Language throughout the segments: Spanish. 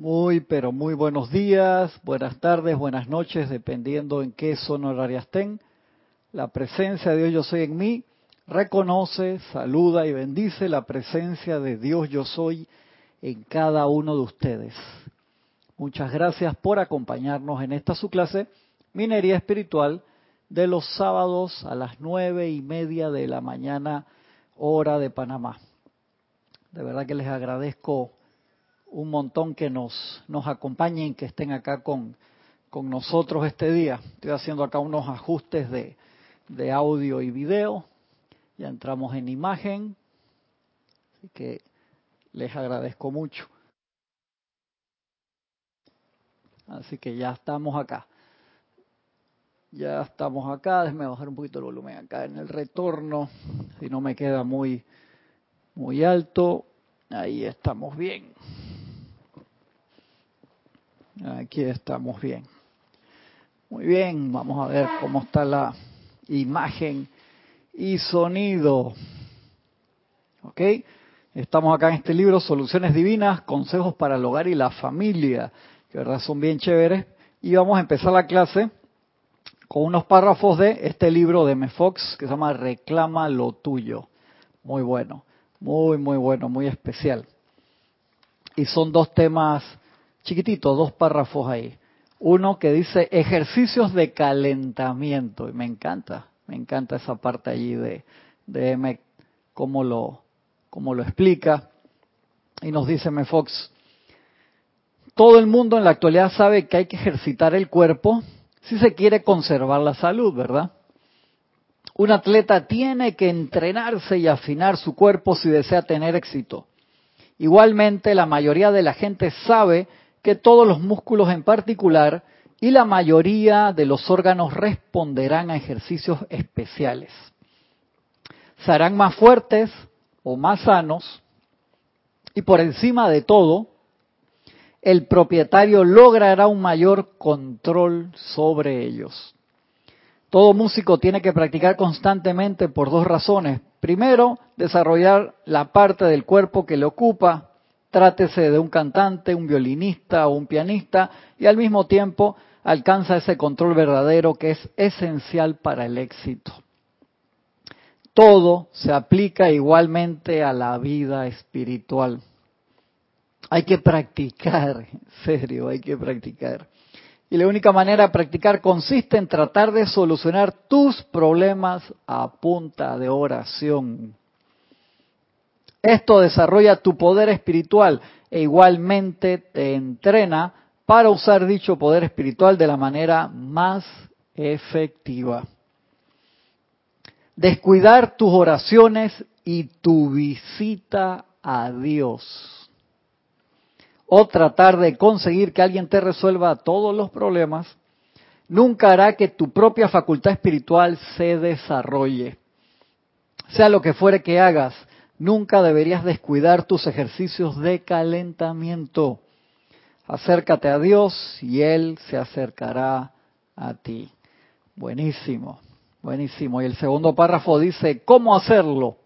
Muy, pero muy buenos días, buenas tardes, buenas noches, dependiendo en qué zona horaria estén. La presencia de Dios yo soy en mí reconoce, saluda y bendice la presencia de Dios yo soy en cada uno de ustedes. Muchas gracias por acompañarnos en esta su clase, Minería Espiritual, de los sábados a las nueve y media de la mañana, hora de Panamá. De verdad que les agradezco un montón que nos, acompañen, que estén acá con, con nosotros este día. Estoy haciendo acá unos ajustes de, de audio y video. Ya entramos en imagen. Así que les agradezco mucho. Así que ya estamos acá. Ya estamos acá. Déjenme bajar un poquito el volumen acá en el retorno. Si no me queda muy, muy alto. Ahí estamos bien. Aquí estamos bien. Muy bien, vamos a ver cómo está la imagen y sonido. ¿Ok? Estamos acá en este libro, Soluciones Divinas, Consejos para el Hogar y la Familia, que verdad son bien chéveres. Y vamos a empezar la clase con unos párrafos de este libro de M. Fox que se llama Reclama lo tuyo. Muy bueno, muy, muy bueno, muy especial. Y son dos temas chiquitito, dos párrafos ahí. Uno que dice ejercicios de calentamiento, y me encanta, me encanta esa parte allí de, de cómo lo, cómo lo explica. Y nos dice M. Fox, todo el mundo en la actualidad sabe que hay que ejercitar el cuerpo si se quiere conservar la salud, ¿verdad? Un atleta tiene que entrenarse y afinar su cuerpo si desea tener éxito. Igualmente, la mayoría de la gente sabe que todos los músculos en particular y la mayoría de los órganos responderán a ejercicios especiales. Serán más fuertes o más sanos y por encima de todo, el propietario logrará un mayor control sobre ellos. Todo músico tiene que practicar constantemente por dos razones. Primero, desarrollar la parte del cuerpo que le ocupa trátese de un cantante, un violinista o un pianista, y al mismo tiempo alcanza ese control verdadero que es esencial para el éxito. Todo se aplica igualmente a la vida espiritual. Hay que practicar, en serio, hay que practicar. Y la única manera de practicar consiste en tratar de solucionar tus problemas a punta de oración. Esto desarrolla tu poder espiritual e igualmente te entrena para usar dicho poder espiritual de la manera más efectiva. Descuidar tus oraciones y tu visita a Dios. O tratar de conseguir que alguien te resuelva todos los problemas, nunca hará que tu propia facultad espiritual se desarrolle. Sea lo que fuere que hagas, Nunca deberías descuidar tus ejercicios de calentamiento. Acércate a Dios y Él se acercará a ti. Buenísimo, buenísimo. Y el segundo párrafo dice, ¿cómo hacerlo?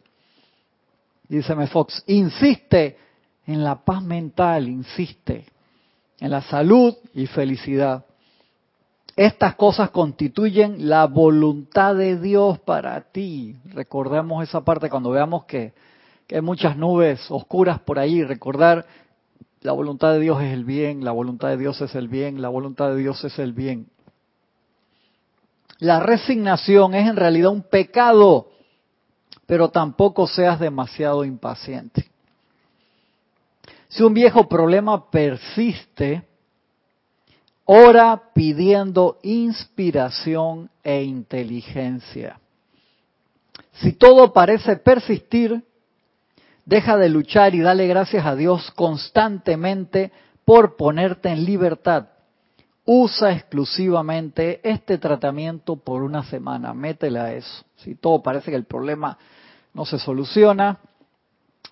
Díceme Fox, insiste en la paz mental, insiste en la salud y felicidad. Estas cosas constituyen la voluntad de Dios para ti. Recordemos esa parte cuando veamos que que hay muchas nubes oscuras por ahí, recordar la voluntad de Dios es el bien, la voluntad de Dios es el bien, la voluntad de Dios es el bien. La resignación es en realidad un pecado, pero tampoco seas demasiado impaciente. Si un viejo problema persiste, ora pidiendo inspiración e inteligencia. Si todo parece persistir, Deja de luchar y dale gracias a Dios constantemente por ponerte en libertad. Usa exclusivamente este tratamiento por una semana. Métele a eso. Si todo parece que el problema no se soluciona,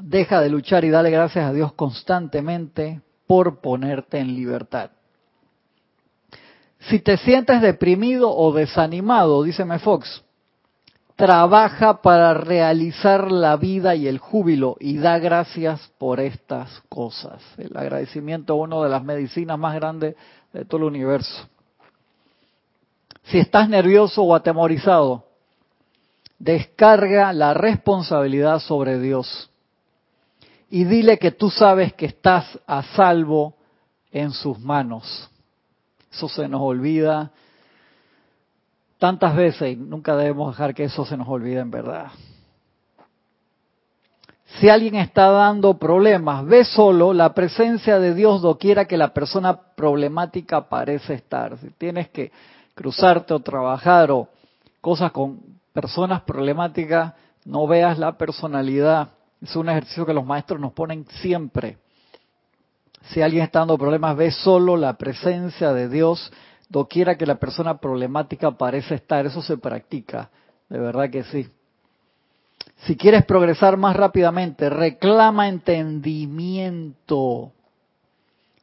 deja de luchar y dale gracias a Dios constantemente por ponerte en libertad. Si te sientes deprimido o desanimado, díceme Fox, trabaja para realizar la vida y el júbilo y da gracias por estas cosas. El agradecimiento es una de las medicinas más grandes de todo el universo. Si estás nervioso o atemorizado, descarga la responsabilidad sobre Dios y dile que tú sabes que estás a salvo en sus manos. Eso se nos olvida tantas veces y nunca debemos dejar que eso se nos olvide en verdad. Si alguien está dando problemas, ve solo la presencia de Dios doquiera que la persona problemática parece estar. Si tienes que cruzarte o trabajar o cosas con personas problemáticas, no veas la personalidad. Es un ejercicio que los maestros nos ponen siempre. Si alguien está dando problemas, ve solo la presencia de Dios doquiera que la persona problemática parece estar, eso se practica, de verdad que sí. Si quieres progresar más rápidamente, reclama entendimiento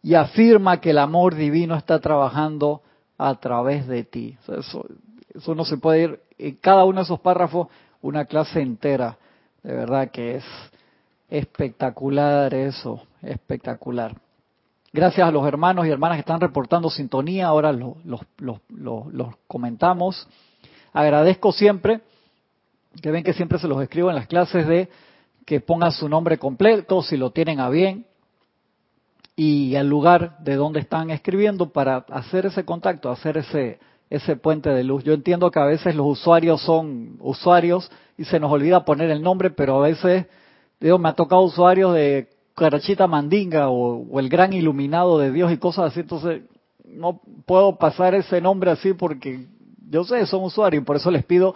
y afirma que el amor divino está trabajando a través de ti. Eso, eso no se puede ir en cada uno de esos párrafos una clase entera. De verdad que es espectacular eso, espectacular. Gracias a los hermanos y hermanas que están reportando sintonía, ahora los, los, comentamos. Agradezco siempre, que ven que siempre se los escribo en las clases de que pongan su nombre completo, si lo tienen a bien, y el lugar de donde están escribiendo para hacer ese contacto, hacer ese, ese puente de luz. Yo entiendo que a veces los usuarios son usuarios y se nos olvida poner el nombre, pero a veces, digo, me ha tocado usuarios de Carachita Mandinga o, el gran iluminado de Dios y cosas así, entonces no puedo pasar ese nombre así porque yo sé, son usuarios y por eso les pido,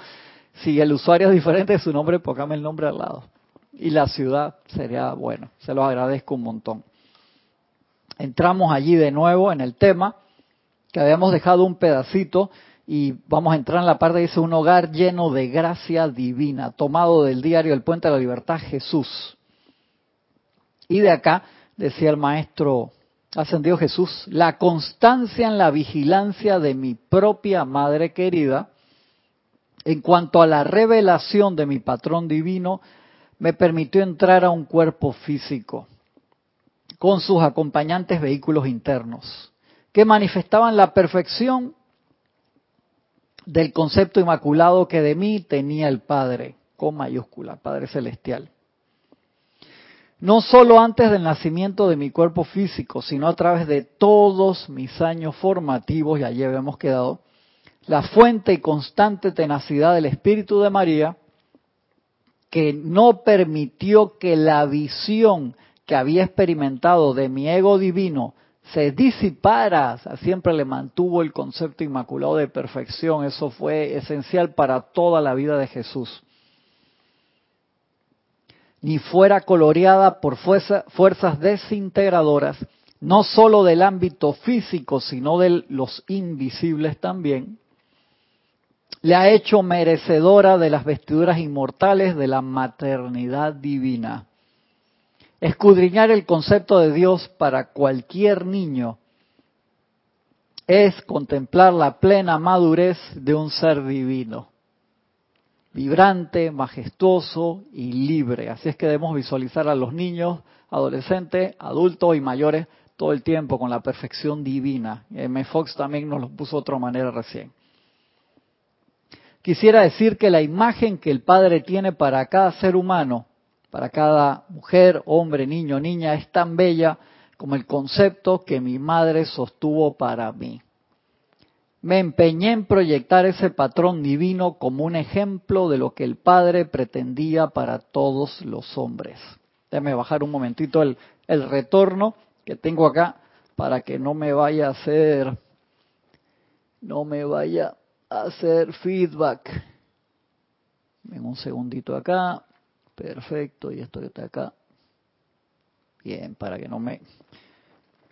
si el usuario es diferente de su nombre, póngame el nombre al lado. Y la ciudad sería bueno, se los agradezco un montón. Entramos allí de nuevo en el tema, que habíamos dejado un pedacito y vamos a entrar en la parte que dice un hogar lleno de gracia divina, tomado del diario El Puente de la Libertad Jesús. Y de acá, decía el maestro ascendido Jesús, la constancia en la vigilancia de mi propia madre querida, en cuanto a la revelación de mi patrón divino, me permitió entrar a un cuerpo físico con sus acompañantes vehículos internos, que manifestaban la perfección del concepto inmaculado que de mí tenía el Padre, con mayúscula, Padre Celestial no solo antes del nacimiento de mi cuerpo físico, sino a través de todos mis años formativos, y allí habíamos quedado, la fuente y constante tenacidad del Espíritu de María, que no permitió que la visión que había experimentado de mi ego divino se disipara, siempre le mantuvo el concepto inmaculado de perfección, eso fue esencial para toda la vida de Jesús ni fuera coloreada por fuerzas desintegradoras, no sólo del ámbito físico, sino de los invisibles también, le ha hecho merecedora de las vestiduras inmortales de la maternidad divina. Escudriñar el concepto de Dios para cualquier niño es contemplar la plena madurez de un ser divino vibrante, majestuoso y libre. Así es que debemos visualizar a los niños, adolescentes, adultos y mayores todo el tiempo con la perfección divina. M. Fox también nos lo puso de otra manera recién. Quisiera decir que la imagen que el Padre tiene para cada ser humano, para cada mujer, hombre, niño, niña, es tan bella como el concepto que mi madre sostuvo para mí me empeñé en proyectar ese patrón divino como un ejemplo de lo que el Padre pretendía para todos los hombres. Déjame bajar un momentito el, el retorno que tengo acá para que no me vaya a hacer, no me vaya a hacer feedback. Ven un segundito acá. Perfecto, y esto que está acá. Bien, para que no me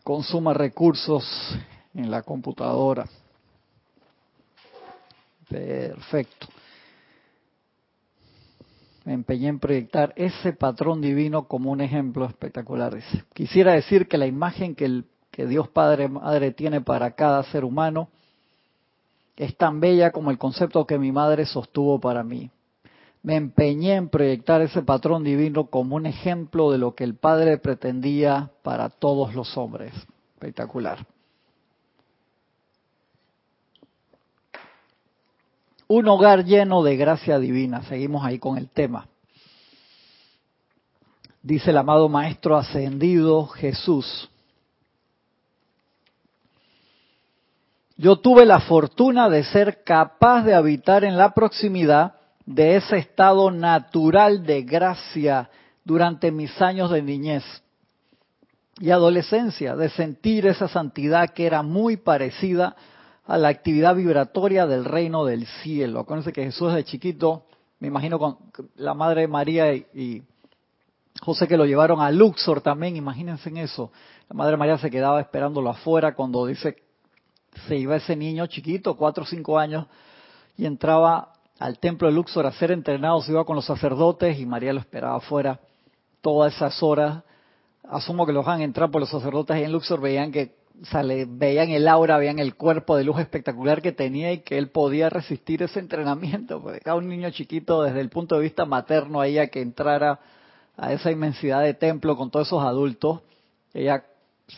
consuma recursos en la computadora. Perfecto. Me empeñé en proyectar ese patrón divino como un ejemplo espectacular. Quisiera decir que la imagen que, el, que Dios Padre Madre tiene para cada ser humano es tan bella como el concepto que mi madre sostuvo para mí. me empeñé en proyectar ese patrón divino como un ejemplo de lo que el Padre pretendía para todos los hombres. Espectacular. Un hogar lleno de gracia divina. Seguimos ahí con el tema. Dice el amado Maestro Ascendido Jesús. Yo tuve la fortuna de ser capaz de habitar en la proximidad de ese estado natural de gracia durante mis años de niñez y adolescencia, de sentir esa santidad que era muy parecida a la actividad vibratoria del reino del cielo. Acuérdense que Jesús de chiquito, me imagino con la Madre María y, José que lo llevaron a Luxor también, imagínense en eso. La Madre María se quedaba esperándolo afuera cuando dice se iba ese niño chiquito, cuatro o cinco años, y entraba al templo de Luxor a ser entrenado, se iba con los sacerdotes y María lo esperaba afuera todas esas horas. Asumo que los van a entrar por los sacerdotes y en Luxor veían que veían el aura, veían el cuerpo de luz espectacular que tenía y que él podía resistir ese entrenamiento. Porque cada un niño chiquito, desde el punto de vista materno, ella que entrara a esa inmensidad de templo con todos esos adultos, ella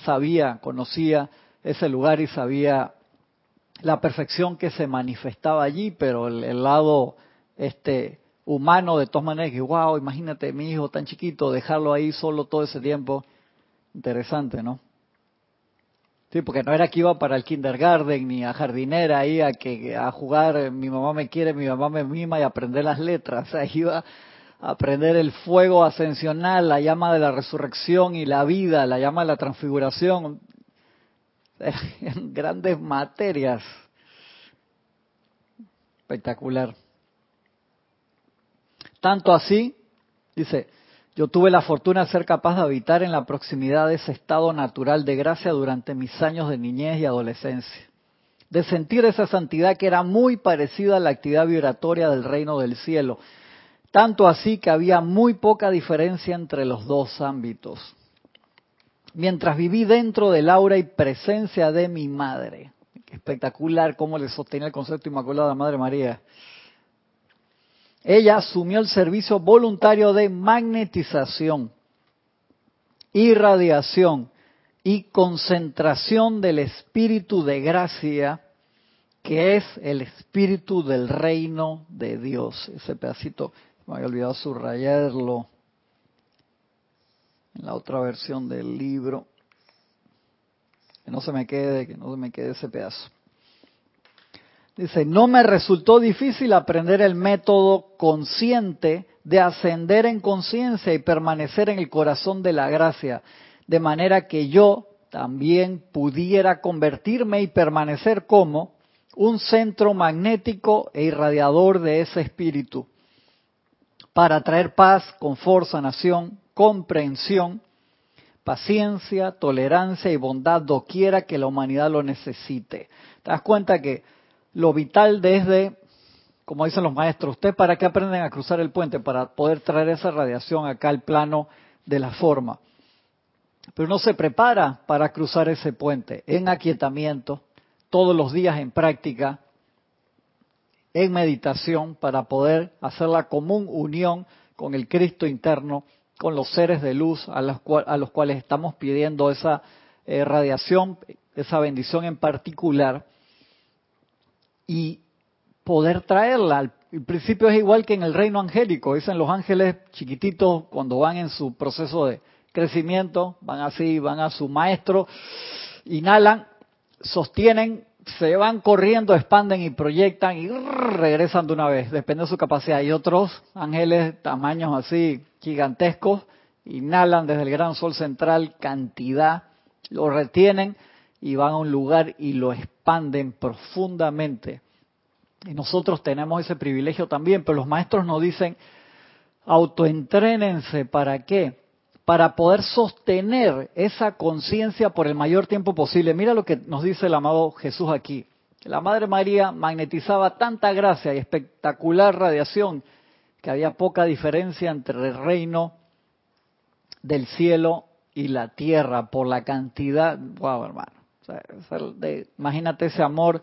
sabía, conocía ese lugar y sabía la perfección que se manifestaba allí, pero el, lado este humano de todas maneras que wow, imagínate mi hijo tan chiquito, dejarlo ahí solo todo ese tiempo, interesante, ¿no? Sí, porque no era que iba para el kindergarten ni a jardinera ahí a que a jugar mi mamá me quiere, mi mamá me mima y aprender las letras, o sea, iba a aprender el fuego ascensional, la llama de la resurrección y la vida, la llama de la transfiguración, grandes materias. Espectacular. Tanto así, dice, yo tuve la fortuna de ser capaz de habitar en la proximidad de ese estado natural de gracia durante mis años de niñez y adolescencia, de sentir esa santidad que era muy parecida a la actividad vibratoria del reino del cielo, tanto así que había muy poca diferencia entre los dos ámbitos mientras viví dentro del aura y presencia de mi madre. espectacular cómo le sostenía el concepto inmaculado de Madre María. Ella asumió el servicio voluntario de magnetización, irradiación y concentración del espíritu de gracia, que es el espíritu del reino de Dios. Ese pedacito, me había olvidado subrayarlo en la otra versión del libro. Que no se me quede, que no se me quede ese pedazo. Dice, no me resultó difícil aprender el método consciente de ascender en conciencia y permanecer en el corazón de la gracia, de manera que yo también pudiera convertirme y permanecer como un centro magnético e irradiador de ese espíritu, para traer paz, confort, sanación, comprensión, paciencia, tolerancia y bondad doquiera que la humanidad lo necesite. Te das cuenta que lo vital desde, como dicen los maestros, ¿usted para qué aprenden a cruzar el puente? Para poder traer esa radiación acá al plano de la forma. Pero uno se prepara para cruzar ese puente en aquietamiento, todos los días en práctica, en meditación, para poder hacer la común unión con el Cristo interno con los seres de luz a los, a los cuales estamos pidiendo esa eh, radiación, esa bendición en particular, y poder traerla. El principio es igual que en el reino angélico, dicen los ángeles chiquititos cuando van en su proceso de crecimiento, van así, van a su maestro, inhalan, sostienen, se van corriendo, expanden y proyectan y regresan de una vez, depende de su capacidad. Y otros ángeles tamaños así gigantescos, inhalan desde el gran sol central cantidad, lo retienen y van a un lugar y lo expanden profundamente. Y nosotros tenemos ese privilegio también, pero los maestros nos dicen, autoentrénense, ¿para qué? Para poder sostener esa conciencia por el mayor tiempo posible. Mira lo que nos dice el amado Jesús aquí. La Madre María magnetizaba tanta gracia y espectacular radiación que había poca diferencia entre el reino del cielo y la tierra por la cantidad, wow hermano, imagínate ese amor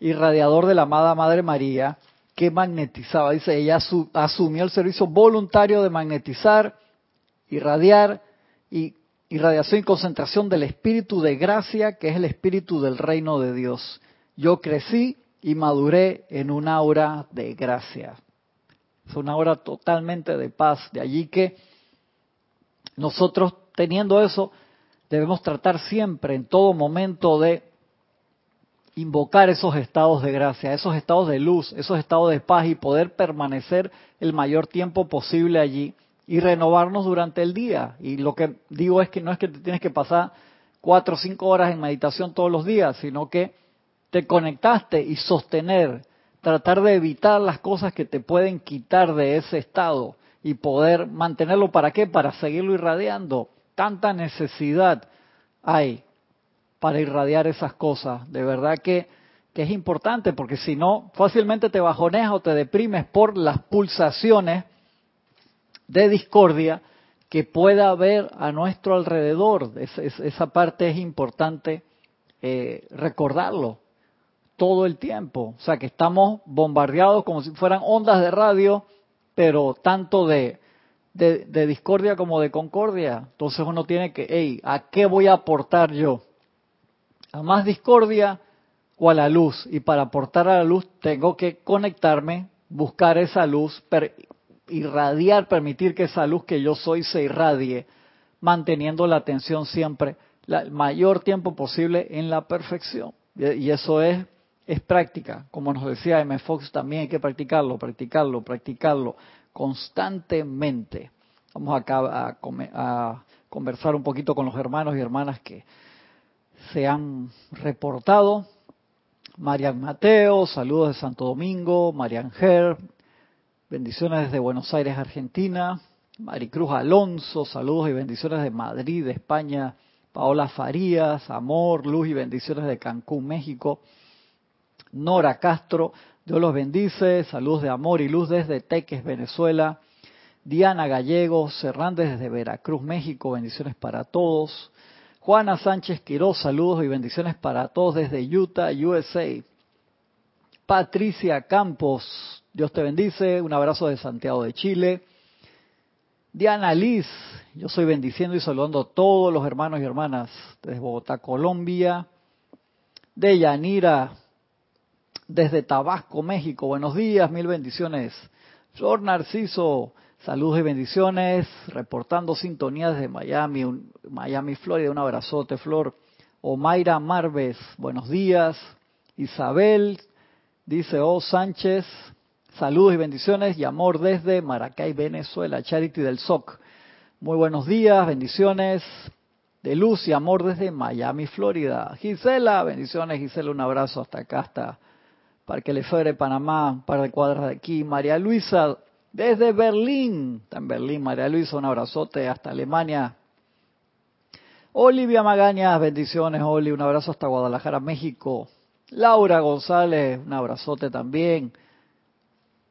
irradiador de la amada Madre María que magnetizaba. Dice, ella asumió el servicio voluntario de magnetizar, irradiar y irradiación y concentración del espíritu de gracia, que es el espíritu del reino de Dios. Yo crecí y maduré en un aura de gracia. Es una aura totalmente de paz. De allí que nosotros, teniendo eso, debemos tratar siempre, en todo momento, de invocar esos estados de gracia, esos estados de luz, esos estados de paz y poder permanecer el mayor tiempo posible allí y renovarnos durante el día. Y lo que digo es que no es que te tienes que pasar cuatro o cinco horas en meditación todos los días, sino que te conectaste y sostener, tratar de evitar las cosas que te pueden quitar de ese estado y poder mantenerlo para qué, para seguirlo irradiando. Tanta necesidad hay para irradiar esas cosas. De verdad que, que es importante porque si no, fácilmente te bajoneas o te deprimes por las pulsaciones de discordia que pueda haber a nuestro alrededor. esa parte es importante eh, recordarlo todo el tiempo. O sea, que estamos bombardeados como si fueran ondas de radio, pero tanto de, de, de discordia como de concordia. Entonces uno tiene que, hey, ¿a qué voy a aportar yo? a más discordia o a la luz. Y para aportar a la luz tengo que conectarme, buscar esa luz, irradiar, permitir que esa luz que yo soy se irradie, manteniendo la atención siempre el mayor tiempo posible en la perfección. Y eso es, es práctica. Como nos decía M. Fox, también hay que practicarlo, practicarlo, practicarlo constantemente. Vamos acá a, conversar un poquito con los hermanos y hermanas que se han reportado. Marian Mateo, saludos de Santo Domingo. Marian Ger, bendiciones desde Buenos Aires, Argentina. Maricruz Alonso, saludos y bendiciones de Madrid, de España. Paola Farías, amor, luz y bendiciones de Cancún, México. Nora Castro, Dios los bendice, saludos de amor y luz desde Teques, Venezuela. Diana Gallegos, Serrandes desde Veracruz, México, bendiciones para todos. Juana Sánchez Quiroz, saludos y bendiciones para todos desde Utah, USA. Patricia Campos, Dios te bendice, un abrazo de Santiago de Chile. Diana Liz, yo soy bendiciendo y saludando a todos los hermanos y hermanas desde Bogotá, Colombia. De Yanira, desde Tabasco, México, buenos días, mil bendiciones. Flor Narciso, Saludos y bendiciones, reportando sintonía desde Miami, Miami, Florida. Un abrazote, Flor. Omaira Marves, buenos días. Isabel, dice O. Sánchez, saludos y bendiciones y amor desde Maracay, Venezuela. Charity del SOC. Muy buenos días, bendiciones de luz y amor desde Miami, Florida. Gisela, bendiciones, Gisela, un abrazo hasta acá, hasta Parque Lefebvre, Panamá, un par de cuadras de aquí. María Luisa, desde Berlín, está en Berlín, María Luisa, un abrazote hasta Alemania. Olivia Magaña, bendiciones, Oli, un abrazo hasta Guadalajara, México. Laura González, un abrazote también.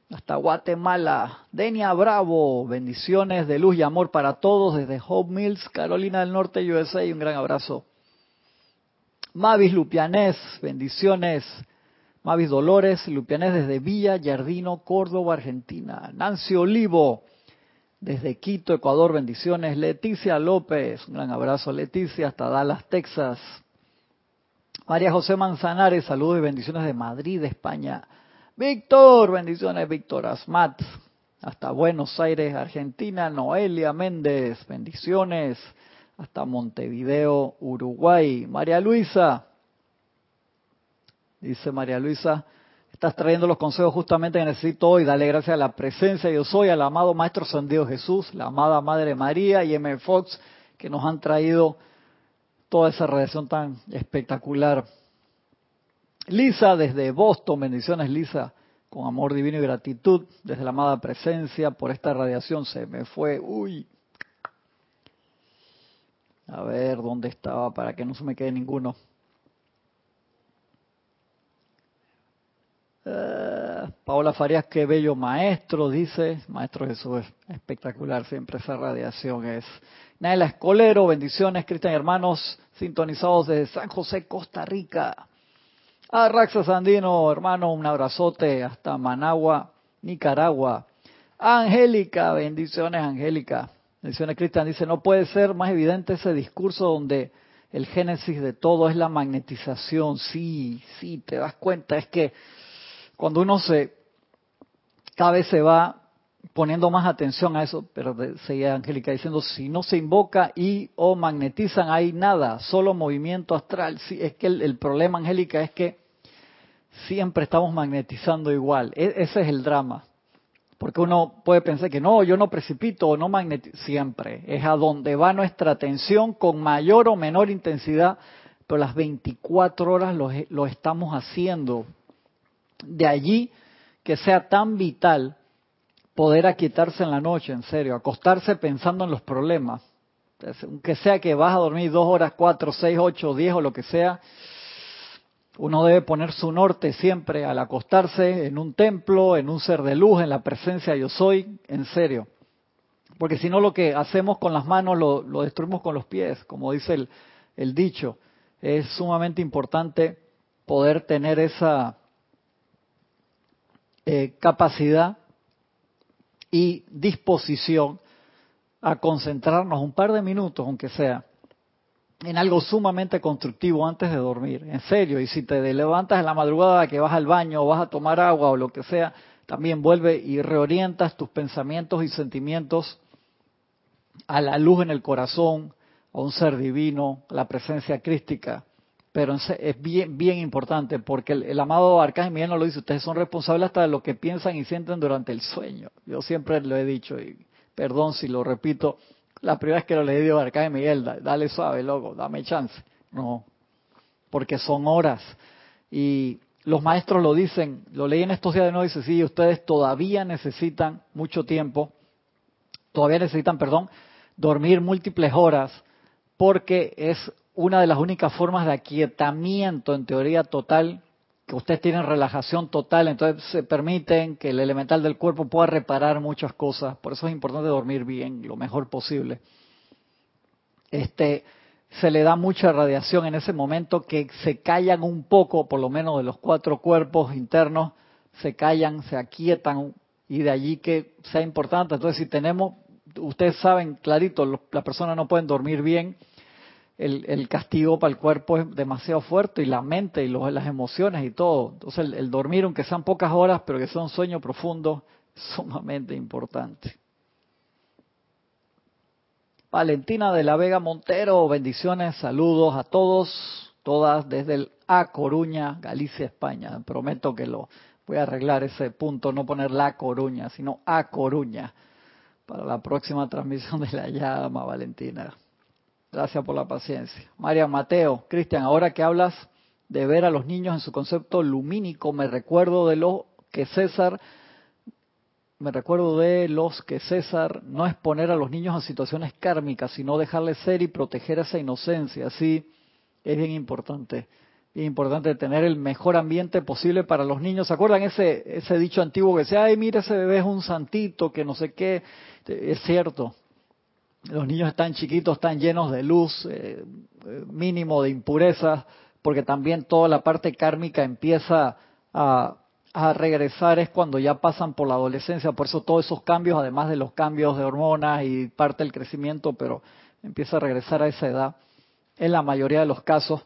Hasta Guatemala. Denia Bravo, bendiciones de luz y amor para todos desde Hope Mills, Carolina del Norte, USA, un gran abrazo. Mavis Lupianés, bendiciones Mavis Dolores, Lupianés desde Villa Yardino, Córdoba, Argentina. Nancy Olivo, desde Quito, Ecuador, bendiciones. Leticia López, un gran abrazo Leticia, hasta Dallas, Texas. María José Manzanares, saludos y bendiciones de Madrid, España. Víctor, bendiciones, Víctor Asmat, hasta Buenos Aires, Argentina. Noelia Méndez, bendiciones, hasta Montevideo, Uruguay. María Luisa, Dice María Luisa, estás trayendo los consejos justamente que necesito hoy. Dale gracias a la presencia Dios hoy, al amado Maestro Sandido Jesús, la amada Madre María y M. Fox, que nos han traído toda esa radiación tan espectacular. Lisa, desde Boston, bendiciones Lisa, con amor divino y gratitud, desde la amada presencia por esta radiación se me fue, uy. A ver, ¿dónde estaba? Para que no se me quede ninguno. Paola Farías, qué bello maestro, dice. Maestro Jesús, es espectacular, siempre esa radiación es. Naila Escolero, bendiciones, Cristian hermanos, sintonizados desde San José, Costa Rica. A Raxa Sandino, hermano, un abrazote hasta Managua, Nicaragua. Angélica, bendiciones, Angélica. Bendiciones, Cristian. Dice, no puede ser más evidente ese discurso donde el génesis de todo es la magnetización. Sí, sí, te das cuenta. Es que cuando uno se, cada vez se va poniendo más atención a eso, pero seguía Angélica diciendo, si no se invoca y o magnetizan, hay nada, solo movimiento astral. Sí, es que el, problema, Angélica, es que siempre estamos magnetizando igual. E, ese es el drama. Porque uno puede pensar que no, yo no precipito o no magnetizo. Siempre. Es a donde va nuestra atención con mayor o menor intensidad, pero las 24 horas lo, lo estamos haciendo. De allí que sea tan vital poder aquietarse en la noche, en serio, acostarse pensando en los problemas. Aunque sea que vas a dormir dos horas, cuatro, seis, ocho, diez o lo que sea, uno debe poner su norte siempre al acostarse en un templo, en un ser de luz, en la presencia yo soy, en serio. Porque si no lo que hacemos con las manos lo, destruimos con los pies, como dice el, el dicho. Es sumamente importante poder tener esa eh, capacidad y disposición a concentrarnos un par de minutos, aunque sea, en algo sumamente constructivo antes de dormir, en serio. Y si te levantas en la madrugada que vas al baño o vas a tomar agua o lo que sea, también vuelve y reorientas tus pensamientos y sentimientos a la luz en el corazón, a un ser divino, a la presencia crística pero es bien, bien importante porque el, amado Arcángel Miguel nos lo dice, ustedes son responsables hasta de lo que piensan y sienten durante el sueño. Yo siempre lo he dicho y perdón si lo repito, la primera vez que lo leí digo, Arcángel Miguel, dale suave, loco, dame chance. No, porque son horas y los maestros lo dicen, lo leí en estos días de nuevo, dice, sí, ustedes todavía necesitan mucho tiempo, todavía necesitan, perdón, dormir múltiples horas porque es una de las únicas formas de aquietamiento en teoría total, que ustedes tienen relajación total, entonces se permiten que el elemental del cuerpo pueda reparar muchas cosas. Por eso es importante dormir bien, lo mejor posible. Este, se le da mucha radiación en ese momento que se callan un poco, por lo menos de los cuatro cuerpos internos, se callan, se aquietan y de allí que sea importante. Entonces, si tenemos, ustedes saben clarito, las personas no pueden dormir bien el, castigo para el cuerpo es demasiado fuerte y la mente y las emociones y todo. Entonces el, dormir, aunque sean pocas horas, pero que sea un sueño profundo, es sumamente importante. Valentina de la Vega Montero, bendiciones, saludos a todos, todas desde el A Coruña, Galicia, España. Prometo que lo voy a arreglar ese punto, no poner la Coruña, sino A Coruña, para la próxima transmisión de la llama, Valentina. Gracias por la paciencia. María Mateo, Cristian, ahora que hablas de ver a los niños en su concepto lumínico, me recuerdo de lo que César, me recuerdo de los que César no es poner a los niños en situaciones kármicas, sino dejarles ser y proteger esa inocencia. Así es bien importante. Bien importante tener el mejor ambiente posible para los niños. ¿Se acuerdan ese, ese dicho antiguo que decía, ay, mira, ese bebé es un santito, que no sé qué? Es cierto, los niños están chiquitos, están llenos de luz, eh, mínimo de impurezas, porque también toda la parte kármica empieza a, regresar es cuando ya pasan por la adolescencia, por eso todos esos cambios, además de los cambios de hormonas y parte del crecimiento, pero empieza a regresar a esa edad, en la mayoría de los casos,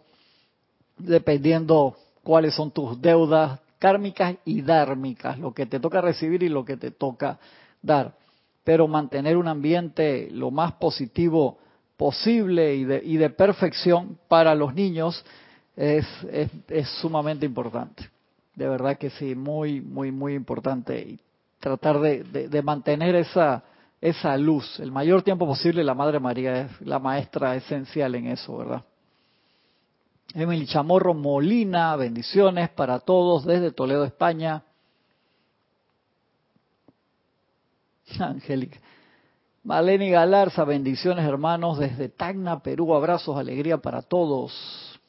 dependiendo cuáles son tus deudas kármicas y dármicas, lo que te toca recibir y lo que te toca dar pero mantener un ambiente lo más positivo posible y de, y de perfección para los niños es, es, sumamente importante. De verdad que sí, muy, muy, muy importante. Y tratar de, mantener esa, esa luz el mayor tiempo posible. La Madre María es la maestra esencial en eso, ¿verdad? Emily Chamorro Molina, bendiciones para todos desde Toledo, España. Angélica. Maleni Galarza, bendiciones hermanos desde Tacna, Perú, abrazos, alegría para todos.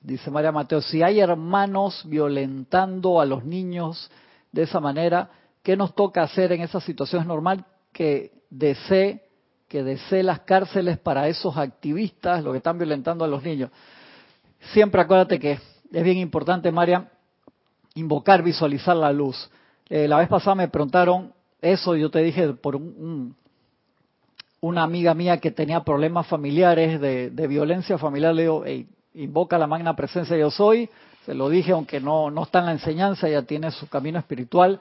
Dice María Mateo, si hay hermanos violentando a los niños de esa manera, ¿qué nos toca hacer en esa situación? Es normal que desee, que desee las cárceles para esos activistas, los que están violentando a los niños. Siempre acuérdate que es bien importante, María, invocar, visualizar la luz. Eh, la vez pasada me preguntaron eso, yo te dije por un, una amiga mía que tenía problemas familiares de, violencia familiar, le digo, invoca la magna presencia yo soy, se lo dije, aunque no, no está en la enseñanza, ya tiene su camino espiritual,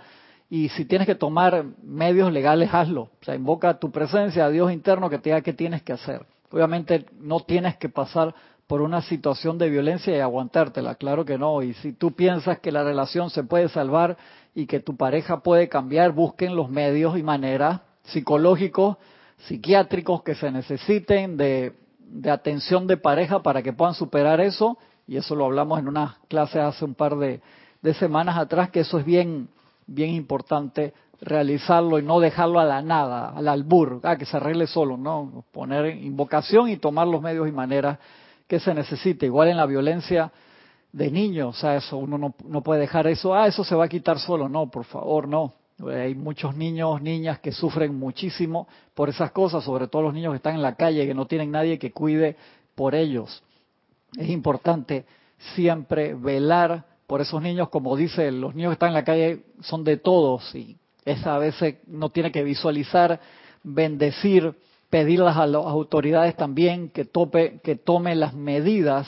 y si tienes que tomar medios legales, hazlo. O sea, invoca tu presencia a Dios interno que te diga qué tienes que hacer. Obviamente no tienes que pasar por una situación de violencia y aguantártela, claro que no. Y si tú piensas que la relación se puede salvar y que tu pareja puede cambiar, busquen los medios y maneras psicológicos, psiquiátricos que se necesiten de, atención de pareja para que puedan superar eso. Y eso lo hablamos en una clase hace un par de, de semanas atrás, que eso es bien, bien importante realizarlo y no dejarlo a la nada, al albur, ah, que se arregle solo, ¿no? Poner invocación y tomar los medios y maneras que se necesite. Igual en la violencia de niños, o sea, eso uno no, no puede dejar eso, ah, eso se va a quitar solo, no, por favor, no. Hay muchos niños, niñas que sufren muchísimo por esas cosas, sobre todo los niños que están en la calle, que no tienen nadie que cuide por ellos. Es importante siempre velar por esos niños, como dice, los niños que están en la calle son de todos y esa a veces no tiene que visualizar, bendecir, pedirlas a las autoridades también que, tope, que tomen las medidas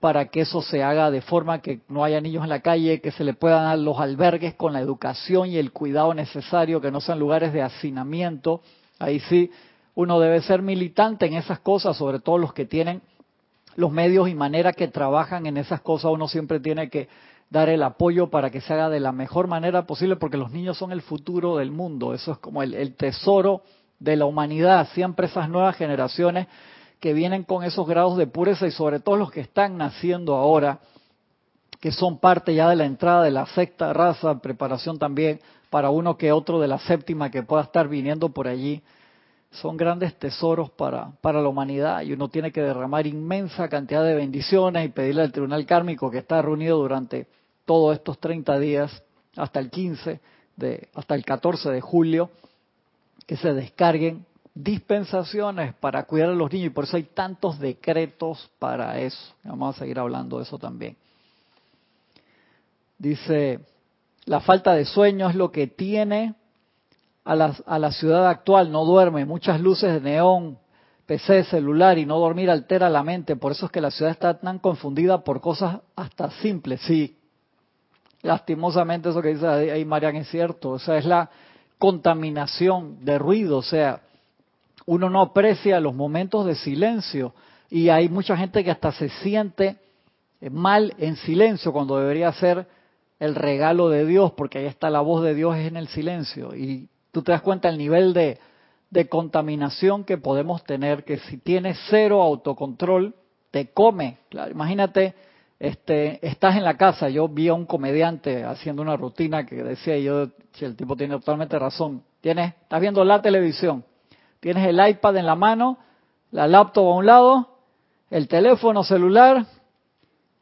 para que eso se haga de forma que no haya niños en la calle, que se le puedan dar los albergues con la educación y el cuidado necesario, que no sean lugares de hacinamiento. Ahí sí, uno debe ser militante en esas cosas, sobre todo los que tienen los medios y manera que trabajan en esas cosas, uno siempre tiene que dar el apoyo para que se haga de la mejor manera posible, porque los niños son el futuro del mundo, eso es como el, tesoro de la humanidad, siempre esas nuevas generaciones que vienen con esos grados de pureza y sobre todo los que están naciendo ahora, que son parte ya de la entrada de la sexta raza, preparación también para uno que otro de la séptima que pueda estar viniendo por allí, son grandes tesoros para, para la humanidad y uno tiene que derramar inmensa cantidad de bendiciones y pedirle al tribunal kármico que está reunido durante todos estos 30 días hasta el 15 de hasta el 14 de julio que se descarguen dispensaciones para cuidar a los niños y por eso hay tantos decretos para eso. Vamos a seguir hablando de eso también. Dice, la falta de sueño es lo que tiene a la, a la ciudad actual, no duerme, muchas luces de neón, PC, celular y no dormir altera la mente, por eso es que la ciudad está tan confundida por cosas hasta simples, sí, lastimosamente eso que dice ahí Marian es cierto, o sea, es la contaminación de ruido, o sea, uno no aprecia los momentos de silencio y hay mucha gente que hasta se siente mal en silencio cuando debería ser el regalo de Dios, porque ahí está la voz de Dios en el silencio y tú te das cuenta el nivel de, de contaminación que podemos tener, que si tienes cero autocontrol, te come. Claro, imagínate este, estás en la casa, yo vi a un comediante haciendo una rutina que decía yo, si el tipo tiene totalmente razón, tienes, estás viendo la televisión, tienes el iPad en la mano, la laptop a un lado, el teléfono celular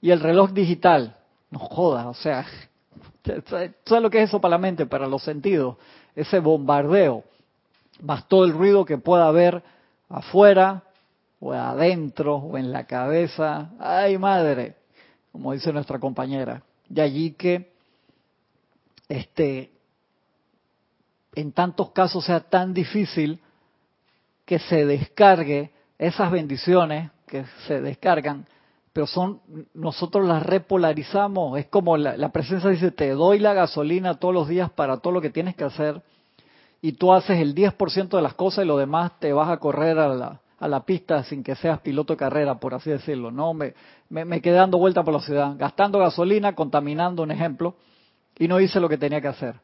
y el reloj digital. No jodas, o sea, ¿sabes lo que es eso para la mente, para los sentidos? Ese bombardeo, más todo el ruido que pueda haber afuera, o adentro, o en la cabeza. ¡Ay, madre! Como dice nuestra compañera. De allí que este en tantos casos sea tan difícil que se descargue esas bendiciones que se descargan, pero son nosotros las repolarizamos, es como la, la presencia dice, te doy la gasolina todos los días para todo lo que tienes que hacer y tú haces el 10% de las cosas y lo demás te vas a correr a la, a la pista sin que seas piloto de carrera, por así decirlo. No, me, me, quedé dando vuelta por la ciudad, gastando gasolina, contaminando, un ejemplo, y no hice lo que tenía que hacer.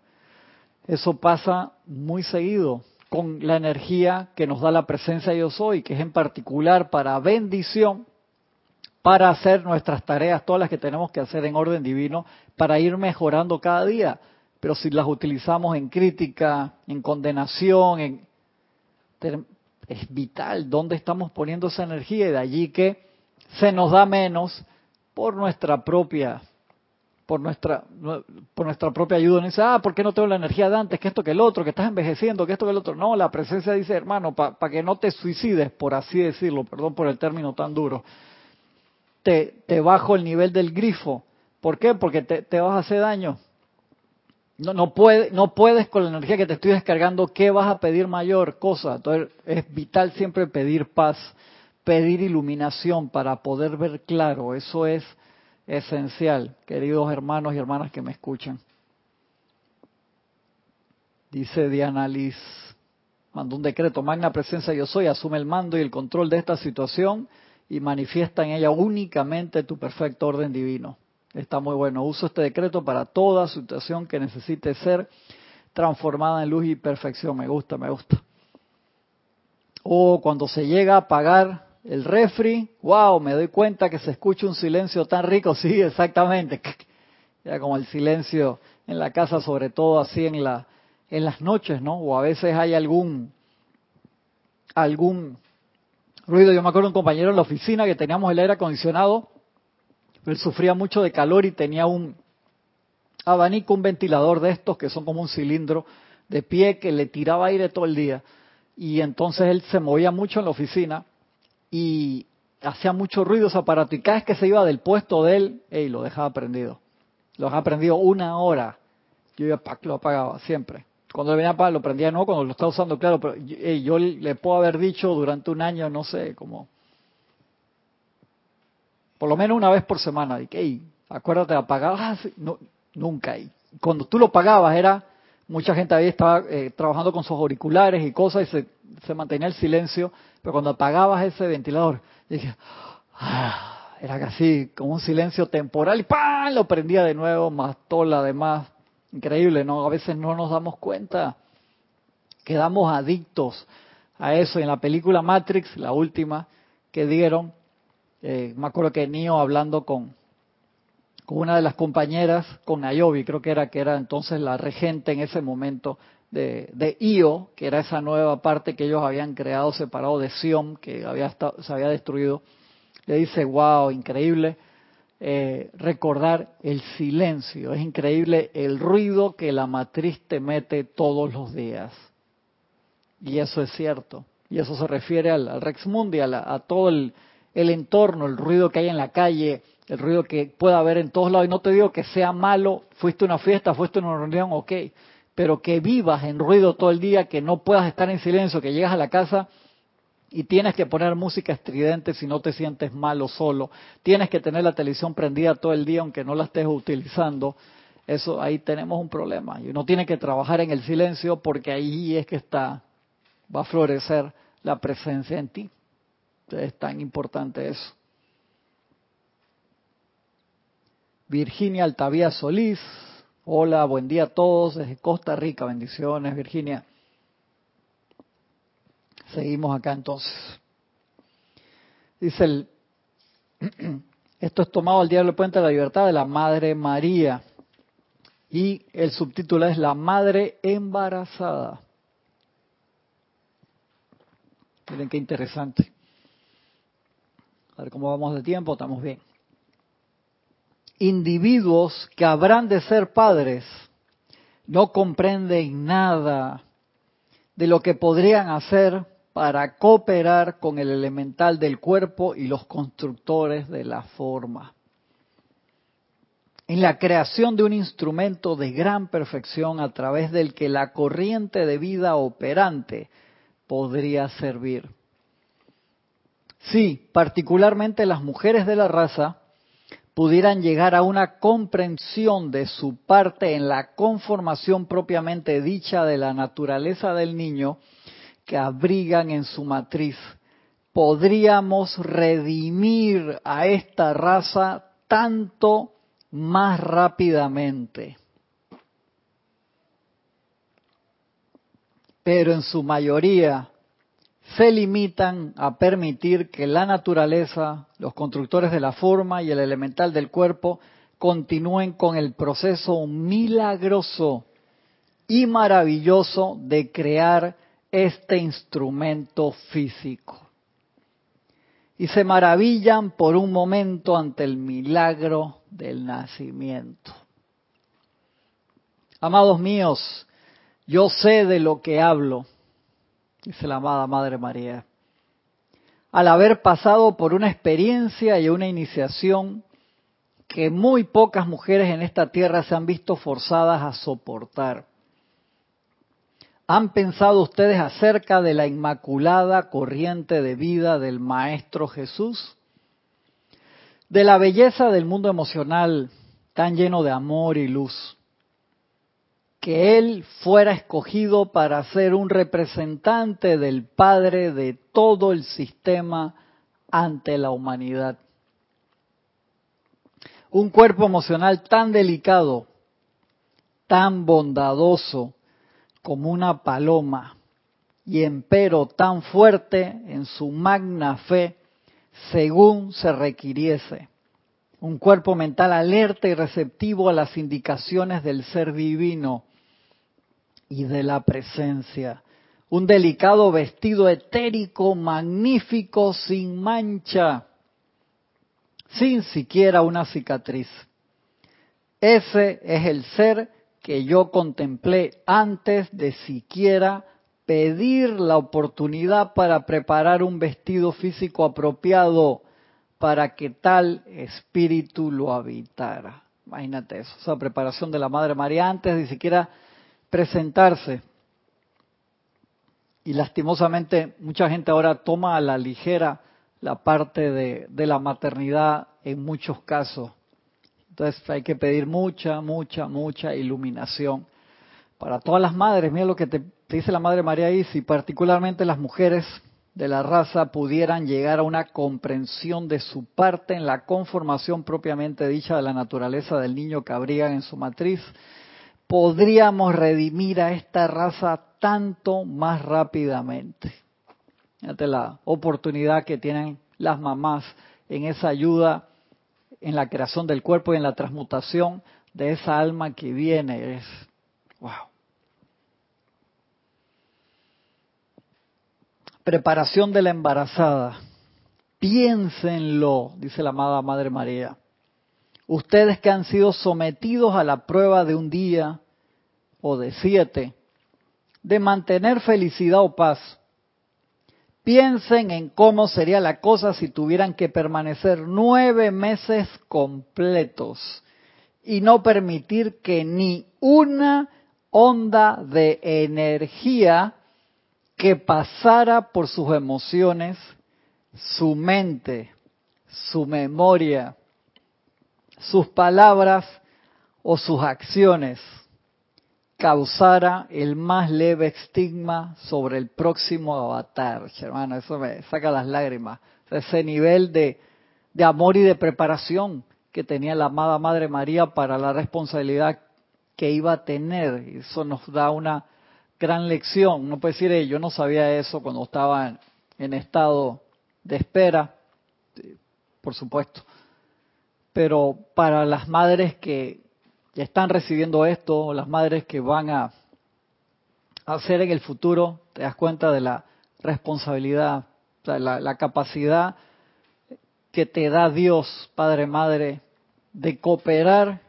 Eso pasa muy seguido con la energía que nos da la presencia de yo soy, que es en particular para bendición, para hacer nuestras tareas, todas las que tenemos que hacer en orden divino, para ir mejorando cada día. Pero si las utilizamos en crítica, en condenación, en, es vital dónde estamos poniendo esa energía y de allí que se nos da menos por nuestra propia por nuestra por nuestra propia ayuda. No dice, ah, ¿por qué no tengo la energía de antes? Que esto que el otro, que estás envejeciendo, que esto que el otro. No, la presencia dice, hermano, para que no te suicides, por así decirlo, perdón por el término tan duro, te, te bajo el nivel del grifo ¿Por qué? Porque te, te vas a hacer daño. No, no, puede, no puedes con la energía que te estoy descargando, ¿qué vas a pedir mayor cosa? Entonces es vital siempre pedir paz, pedir iluminación para poder ver claro. Eso es esencial, queridos hermanos y hermanas que me escuchan. Dice Diana Liz, mandó un decreto, magna presencia yo soy, asume el mando y el control de esta situación y manifiesta en ella únicamente tu perfecto orden divino. Está muy bueno. Uso este decreto para toda situación que necesite ser transformada en luz y perfección. Me gusta, me gusta. O cuando se llega a apagar el refri, wow, me doy cuenta que se escucha un silencio tan rico. Sí, exactamente. Ya como el silencio en la casa, sobre todo así en la en las noches, ¿no? O a veces hay algún algún ruido. Yo me acuerdo un compañero en la oficina que teníamos el aire acondicionado él sufría mucho de calor y tenía un abanico, un ventilador de estos que son como un cilindro de pie que le tiraba aire todo el día. Y entonces él se movía mucho en la oficina y hacía mucho ruido ese aparato. Y cada vez que se iba del puesto de él, ey, lo dejaba prendido. Lo dejaba prendido una hora. Yo iba, lo apagaba siempre. Cuando le venía para lo prendía no, cuando lo estaba usando, claro, pero yo le puedo haber dicho durante un año, no sé, como por lo menos una vez por semana. Y que, acuérdate de apagar. Ah, no, nunca. Y cuando tú lo pagabas era, mucha gente ahí estaba eh, trabajando con sus auriculares y cosas y se, se, mantenía el silencio, pero cuando apagabas ese ventilador, dije, ah, era casi como un silencio temporal y ¡pam! lo prendía de nuevo, más tola además. Increíble, ¿no? A veces no nos damos cuenta. Quedamos adictos a eso. En la película Matrix, la última que dieron, eh, me acuerdo que Nio hablando con, con una de las compañeras, con Nayobi, creo que era, que era entonces la regente en ese momento de, de Io, que era esa nueva parte que ellos habían creado separado de Sion, que había se había destruido. Le dice, wow, increíble eh, recordar el silencio, es increíble el ruido que la matriz te mete todos los días. Y eso es cierto. Y eso se refiere al, Rex Mundial, a todo el, el entorno, el ruido que hay en la calle, el ruido que pueda haber en todos lados. Y no te digo que sea malo, fuiste a una fiesta, fuiste a una reunión, ok, pero que vivas en ruido todo el día, que no puedas estar en silencio, que llegas a la casa y tienes que poner música estridente si no te sientes malo solo. Tienes que tener la televisión prendida todo el día aunque no la estés utilizando. Eso ahí tenemos un problema. Y uno tiene que trabajar en el silencio porque ahí es que está, va a florecer la presencia en ti. Es tan importante eso. Virginia Altavía Solís. Hola, buen día a todos desde Costa Rica. Bendiciones, Virginia. Seguimos acá entonces. Dice esto es tomado al diablo puente de la libertad de la Madre María. Y el subtítulo es La Madre Embarazada. Miren qué interesante. A ver cómo vamos de tiempo, estamos bien. Individuos que habrán de ser padres no comprenden nada de lo que podrían hacer para cooperar con el elemental del cuerpo y los constructores de la forma. En la creación de un instrumento de gran perfección a través del que la corriente de vida operante podría servir. Sí, particularmente las mujeres de la raza pudieran llegar a una comprensión de su parte en la conformación propiamente dicha de la naturaleza del niño que abrigan en su matriz, podríamos redimir a esta raza tanto más rápidamente. Pero en su mayoría se limitan a permitir que la naturaleza, los constructores de la forma y el elemental del cuerpo continúen con el proceso milagroso y maravilloso de crear este instrumento físico. Y se maravillan por un momento ante el milagro del nacimiento. Amados míos, yo sé de lo que hablo dice la amada Madre María. Al haber pasado por una experiencia y una iniciación que muy pocas mujeres en esta tierra se han visto forzadas a soportar. ¿Han pensado ustedes acerca de la inmaculada corriente de vida del Maestro Jesús? De la belleza del mundo emocional tan lleno de amor y luz. Que Él fuera escogido para ser un representante del Padre de todo el sistema ante la humanidad. Un cuerpo emocional tan delicado, tan bondadoso, como una paloma, y empero tan fuerte en su magna fe, según se requiriese. Un cuerpo mental alerta y receptivo a las indicaciones del ser divino y de la presencia. Un delicado vestido etérico, magnífico, sin mancha, sin siquiera una cicatriz. Ese es el ser que yo contemplé antes de siquiera pedir la oportunidad para preparar un vestido físico apropiado para que tal espíritu lo habitara. Imagínate eso, esa preparación de la Madre María antes de siquiera presentarse. Y lastimosamente mucha gente ahora toma a la ligera la parte de, la maternidad en muchos casos entonces hay que pedir mucha, mucha, mucha iluminación para todas las madres. Mira lo que te, dice la Madre María ahí, si particularmente las mujeres de la raza pudieran llegar a una comprensión de su parte en la conformación propiamente dicha de la naturaleza del niño que habría en su matriz, podríamos redimir a esta raza tanto más rápidamente. Fíjate la oportunidad que tienen las mamás en esa ayuda en la creación del cuerpo y en la transmutación de esa alma que viene. Es, wow. Preparación de la embarazada. Piénsenlo, dice la amada Madre María. Ustedes que han sido sometidos a la prueba de un día o de siete, de mantener felicidad o paz, Piensen en cómo sería la cosa si tuvieran que permanecer nueve meses completos y no permitir que ni una onda de energía que pasara por sus emociones, su mente, su memoria, sus palabras o sus acciones causara el más leve estigma sobre el próximo avatar. Hermano, eso me saca las lágrimas. Ese nivel de, de amor y de preparación que tenía la amada Madre María para la responsabilidad que iba a tener. Eso nos da una gran lección. No puede decir, yo no sabía eso cuando estaba en, en estado de espera, por supuesto. Pero para las madres que, ya están recibiendo esto, las madres que van a hacer en el futuro, te das cuenta de la responsabilidad, la, capacidad que te da Dios, Padre, Madre, de cooperar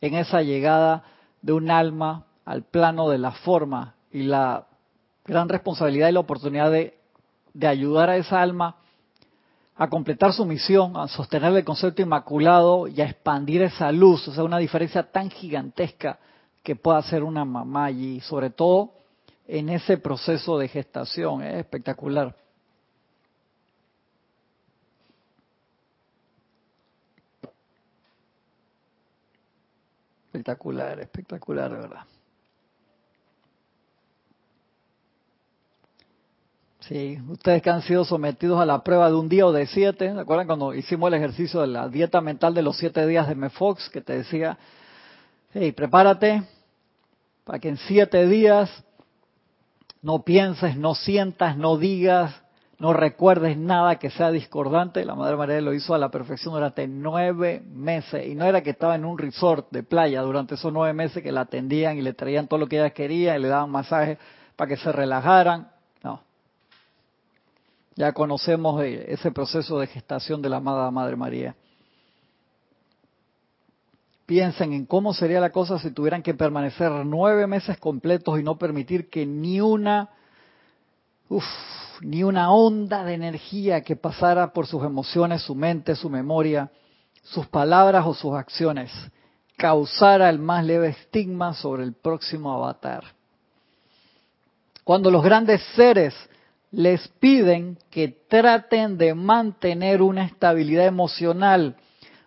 en esa llegada de un alma al plano de la forma y la gran responsabilidad y la oportunidad de ayudar a esa alma a completar su misión, a sostener el concepto inmaculado y a expandir esa luz, o sea, una diferencia tan gigantesca que pueda hacer una mamá allí, sobre todo en ese proceso de gestación, es espectacular. Espectacular, espectacular, verdad. Sí, ustedes que han sido sometidos a la prueba de un día o de siete, ¿se acuerdan cuando hicimos el ejercicio de la dieta mental de los siete días de Mefox que te decía, hey, prepárate para que en siete días no pienses, no sientas, no digas, no recuerdes nada que sea discordante. La Madre María lo hizo a la perfección durante nueve meses. Y no era que estaba en un resort de playa durante esos nueve meses que la atendían y le traían todo lo que ella quería y le daban masajes para que se relajaran. Ya conocemos ese proceso de gestación de la amada Madre María. Piensen en cómo sería la cosa si tuvieran que permanecer nueve meses completos y no permitir que ni una, ni una onda de energía que pasara por sus emociones, su mente, su memoria, sus palabras o sus acciones causara el más leve estigma sobre el próximo avatar. Cuando los grandes seres les piden que traten de mantener una estabilidad emocional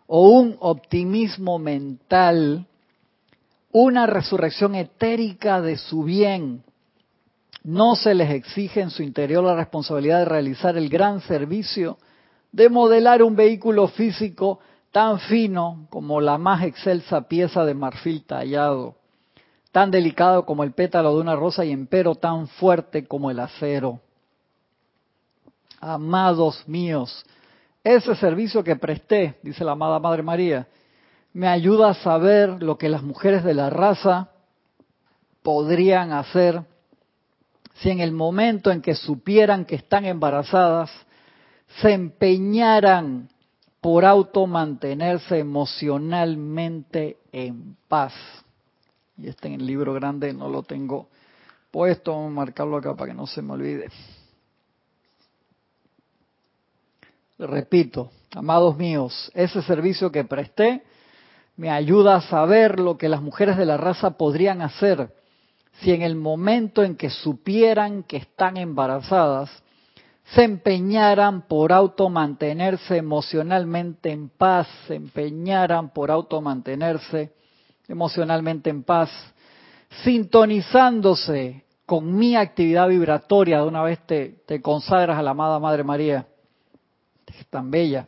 o un optimismo mental, una resurrección etérica de su bien, no se les exige en su interior la responsabilidad de realizar el gran servicio de modelar un vehículo físico tan fino como la más excelsa pieza de marfil tallado, tan delicado como el pétalo de una rosa y empero tan fuerte como el acero. Amados míos, ese servicio que presté, dice la amada Madre María, me ayuda a saber lo que las mujeres de la raza podrían hacer si en el momento en que supieran que están embarazadas, se empeñaran por auto mantenerse emocionalmente en paz. Y este en el libro grande no lo tengo puesto, vamos a marcarlo acá para que no se me olvide. Repito, amados míos, ese servicio que presté me ayuda a saber lo que las mujeres de la raza podrían hacer si en el momento en que supieran que están embarazadas, se empeñaran por automantenerse emocionalmente en paz, se empeñaran por automantenerse emocionalmente en paz, sintonizándose con mi actividad vibratoria, de una vez te, te consagras a la amada Madre María, es tan bella,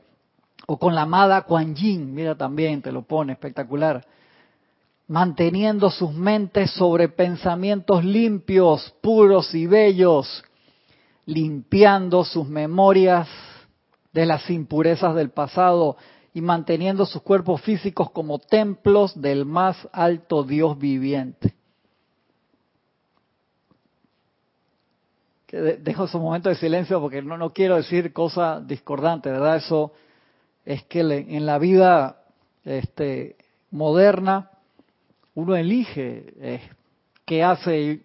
o con la amada Kuan Yin, mira también, te lo pone espectacular, manteniendo sus mentes sobre pensamientos limpios, puros y bellos, limpiando sus memorias de las impurezas del pasado y manteniendo sus cuerpos físicos como templos del más alto Dios viviente. Dejo esos momentos de silencio porque no, no quiero decir cosas discordantes, ¿verdad? Eso es que en la vida este, moderna uno elige eh, qué hace y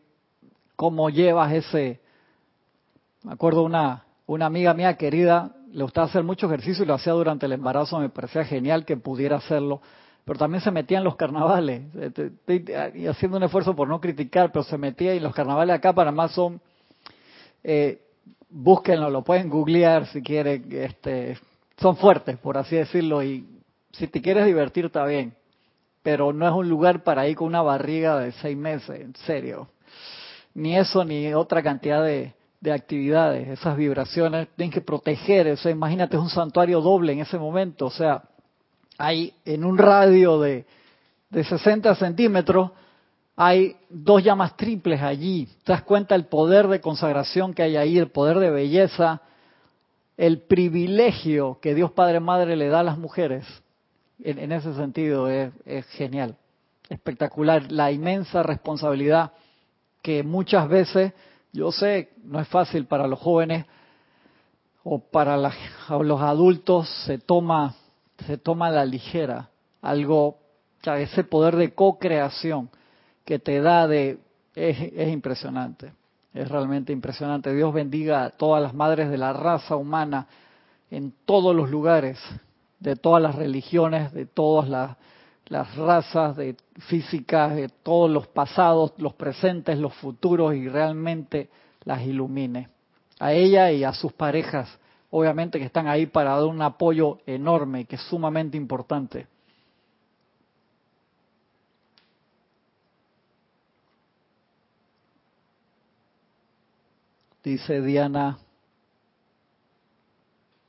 cómo llevas ese. Me acuerdo una, una amiga mía querida, le gustaba hacer mucho ejercicio y lo hacía durante el embarazo, me parecía genial que pudiera hacerlo, pero también se metía en los carnavales, eh, y haciendo un esfuerzo por no criticar, pero se metía y los carnavales acá para más son, eh, búsquenlo, lo pueden googlear si quieren, este, son fuertes, por así decirlo, y si te quieres divertir está bien, pero no es un lugar para ir con una barriga de seis meses, en serio. Ni eso, ni otra cantidad de, actividades, esas vibraciones, tienen que proteger, eso imagínate, es un santuario doble en ese momento, o sea, hay en un radio de, de 60 centímetros, hay dos llamas triples allí. ¿Te das cuenta el poder de consagración que hay ahí, el poder de belleza, el privilegio que Dios Padre Madre le da a las mujeres en, ese sentido es, genial, espectacular, la inmensa responsabilidad que muchas veces, yo sé, no es fácil para los jóvenes o para los adultos, se toma, se toma la ligera, algo, ese poder de co-creación que te da de, es impresionante, es realmente impresionante. Dios bendiga a todas las madres de la raza humana en todos los lugares de todas las religiones, de todas las, razas, de físicas, de todos los pasados, los presentes, los futuros y realmente las ilumine. A ella y a sus parejas, obviamente que están ahí para dar un apoyo enorme, que es sumamente importante. Dice Diana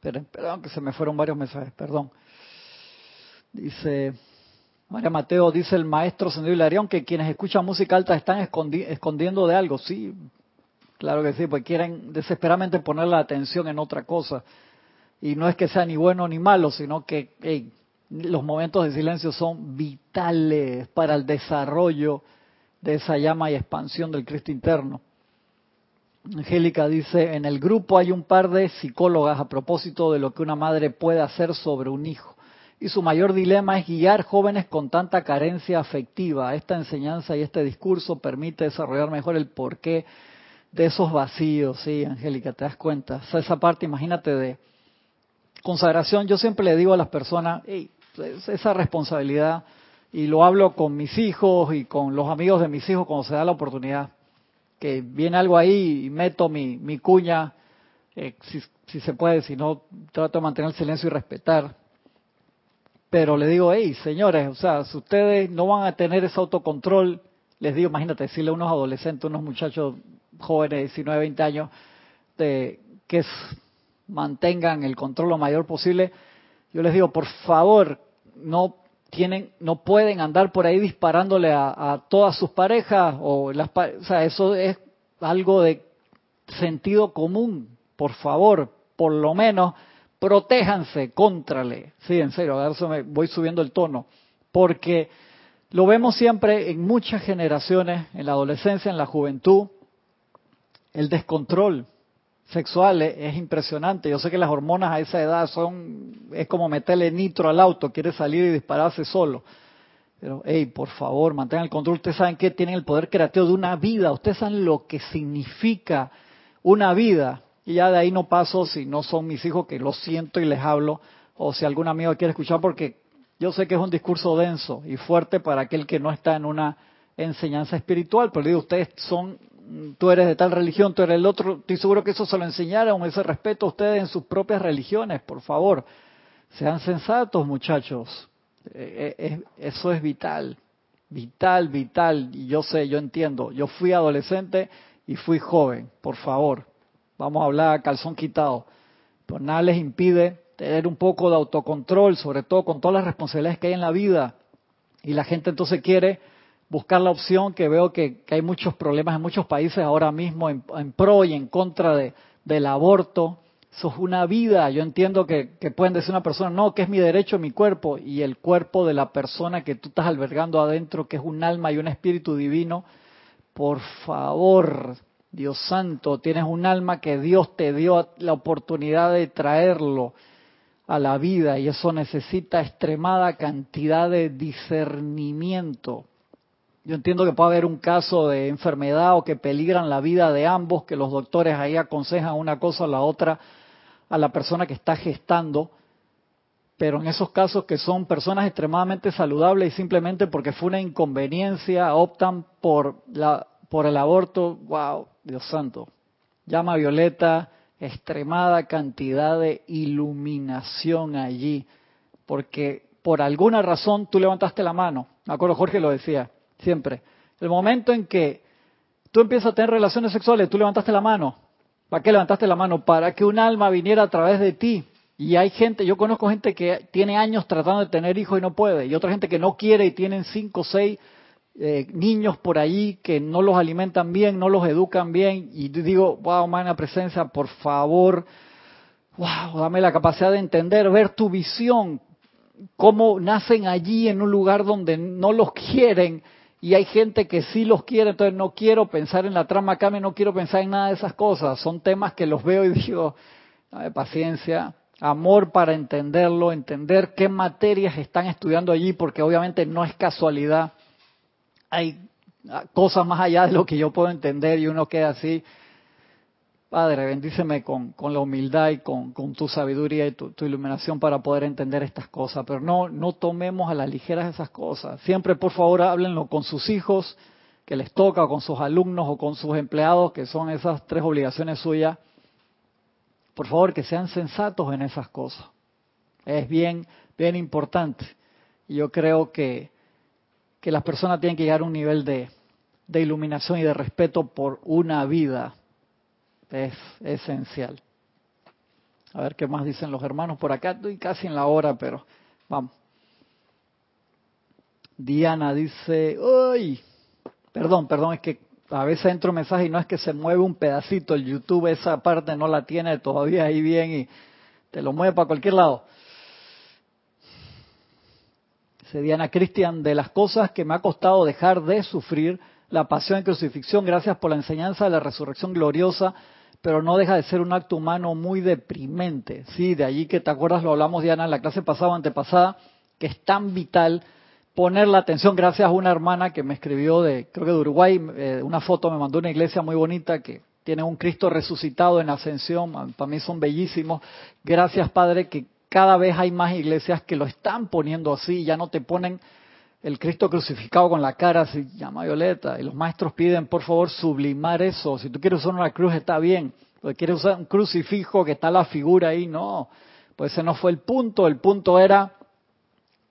perdón que se me fueron varios mensajes, perdón. Dice María Mateo, dice el maestro Sendido Hilarión que quienes escuchan música alta están escondiendo de algo. Sí, claro que sí, pues quieren desesperadamente poner la atención en otra cosa. Y no es que sea ni bueno ni malo, sino que los momentos de silencio son vitales para el desarrollo de esa llama y expansión del Cristo interno. Angélica dice, en el grupo hay un par de psicólogas a propósito de lo que una madre puede hacer sobre un hijo. Y su mayor dilema es guiar jóvenes con tanta carencia afectiva. Esta enseñanza y este discurso permite desarrollar mejor el porqué de esos vacíos. Sí, Angélica, te das cuenta. esa parte, imagínate, de consagración. Yo siempre le digo a las personas, esa responsabilidad y lo hablo con mis hijos y con los amigos de mis hijos cuando se da la oportunidad. Que viene algo ahí y meto mi, mi cuña, eh, si, si, se puede, si no, trato de mantener el silencio y respetar. Pero le digo, hey, señores, o sea, si ustedes no van a tener ese autocontrol, les digo, imagínate, decirle a unos adolescentes, unos muchachos jóvenes de 19, 20 años, que mantengan el control lo mayor posible, yo les digo, por favor, no tienen, no pueden andar por ahí disparándole a, todas sus parejas o las, o sea, eso es algo de sentido común. Por favor, por lo menos protéjanse, contrale. Sí, en serio, a si me voy subiendo el tono, porque lo vemos siempre en muchas generaciones, en la adolescencia, en la juventud, el descontrol sexual es, impresionante. Yo sé que las hormonas a esa edad son, es como meterle nitro al auto, quiere salir y dispararse solo. Pero, hey, por favor, mantengan el control. Ustedes saben que tienen el poder creativo de una vida. Ustedes saben lo que significa una vida. Y ya de ahí no paso si no son mis hijos, que lo siento y les hablo, o si algún amigo quiere escuchar, porque yo sé que es un discurso denso y fuerte para aquel que no está en una enseñanza espiritual. Pero digo, ustedes son tú eres de tal religión, tú eres el otro, estoy seguro que eso se lo enseñaron, ese respeto a ustedes en sus propias religiones, por favor. Sean sensatos, muchachos. Eh, eh, eso es vital, vital, vital. Y yo sé, yo entiendo. Yo fui adolescente y fui joven, por favor. Vamos a hablar calzón quitado. Pero nada les impide tener un poco de autocontrol, sobre todo con todas las responsabilidades que hay en la vida. Y la gente entonces quiere buscar la opción que veo que, hay muchos problemas en muchos países ahora mismo en, pro y en contra de, del aborto. Eso es una vida. Yo entiendo que, que, pueden decir una persona, no, que es mi derecho, mi cuerpo, y el cuerpo de la persona que tú estás albergando adentro, que es un alma y un espíritu divino. Por favor, Dios santo, tienes un alma que Dios te dio la oportunidad de traerlo a la vida y eso necesita extremada cantidad de discernimiento yo entiendo que puede haber un caso de enfermedad o que peligran la vida de ambos, que los doctores ahí aconsejan una cosa o la otra a la persona que está gestando, pero en esos casos que son personas extremadamente saludables y simplemente porque fue una inconveniencia optan por la por el aborto, wow, Dios santo. Llama Violeta, extremada cantidad de iluminación allí, porque por alguna razón tú levantaste la mano. Me acuerdo Jorge lo decía siempre. El momento en que tú empiezas a tener relaciones sexuales, tú levantaste la mano. ¿Para qué levantaste la mano? Para que un alma viniera a través de ti. Y hay gente, yo conozco gente que tiene años tratando de tener hijos y no puede. Y otra gente que no quiere y tienen cinco o seis eh, niños por ahí que no los alimentan bien, no los educan bien. Y digo, wow, magna presencia, por favor, wow, dame la capacidad de entender, ver tu visión, cómo nacen allí en un lugar donde no los quieren y hay gente que sí los quiere, entonces no quiero pensar en la trama acá, no quiero pensar en nada de esas cosas. Son temas que los veo y digo, paciencia, amor para entenderlo, entender qué materias están estudiando allí, porque obviamente no es casualidad. Hay cosas más allá de lo que yo puedo entender y uno queda así, Padre, bendíceme con, con la humildad y con, con tu sabiduría y tu, iluminación para poder entender estas cosas. Pero no, no tomemos a la ligera esas cosas. Siempre, por favor, háblenlo con sus hijos, que les toca, con sus alumnos o con sus empleados, que son esas tres obligaciones suyas. Por favor, que sean sensatos en esas cosas. Es bien, bien importante. Y yo creo que, que las personas tienen que llegar a un nivel de, de iluminación y de respeto por una vida es esencial. A ver qué más dicen los hermanos por acá. Estoy casi en la hora, pero vamos. Diana dice, uy, perdón, perdón, es que a veces entro mensaje y no es que se mueve un pedacito, el YouTube esa parte no la tiene todavía ahí bien y te lo mueve para cualquier lado. Dice Diana Cristian, de las cosas que me ha costado dejar de sufrir la pasión en crucifixión, gracias por la enseñanza de la resurrección gloriosa, pero no deja de ser un acto humano muy deprimente. Sí, de allí que te acuerdas, lo hablamos Diana en la clase pasada o antepasada, que es tan vital poner la atención gracias a una hermana que me escribió de, creo que de Uruguay, eh, una foto me mandó una iglesia muy bonita que tiene un Cristo resucitado en ascensión, para mí son bellísimos. Gracias Padre que, cada vez hay más iglesias que lo están poniendo así, ya no te ponen el Cristo crucificado con la cara así, llama violeta, y los maestros piden por favor sublimar eso, si tú quieres usar una cruz está bien, si quieres usar un crucifijo que está la figura ahí, no, pues ese no fue el punto, el punto era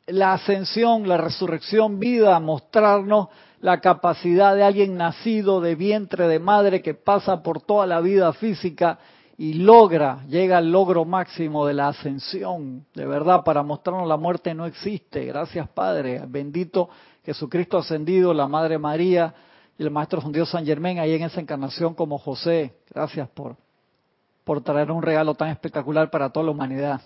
la ascensión, la resurrección, vida, mostrarnos la capacidad de alguien nacido de vientre de madre que pasa por toda la vida física y logra, llega al logro máximo de la ascensión, de verdad, para mostrarnos la muerte no existe. Gracias Padre, bendito Jesucristo ascendido, la Madre María y el Maestro Dios San Germán ahí en esa encarnación como José. Gracias por, por traer un regalo tan espectacular para toda la humanidad.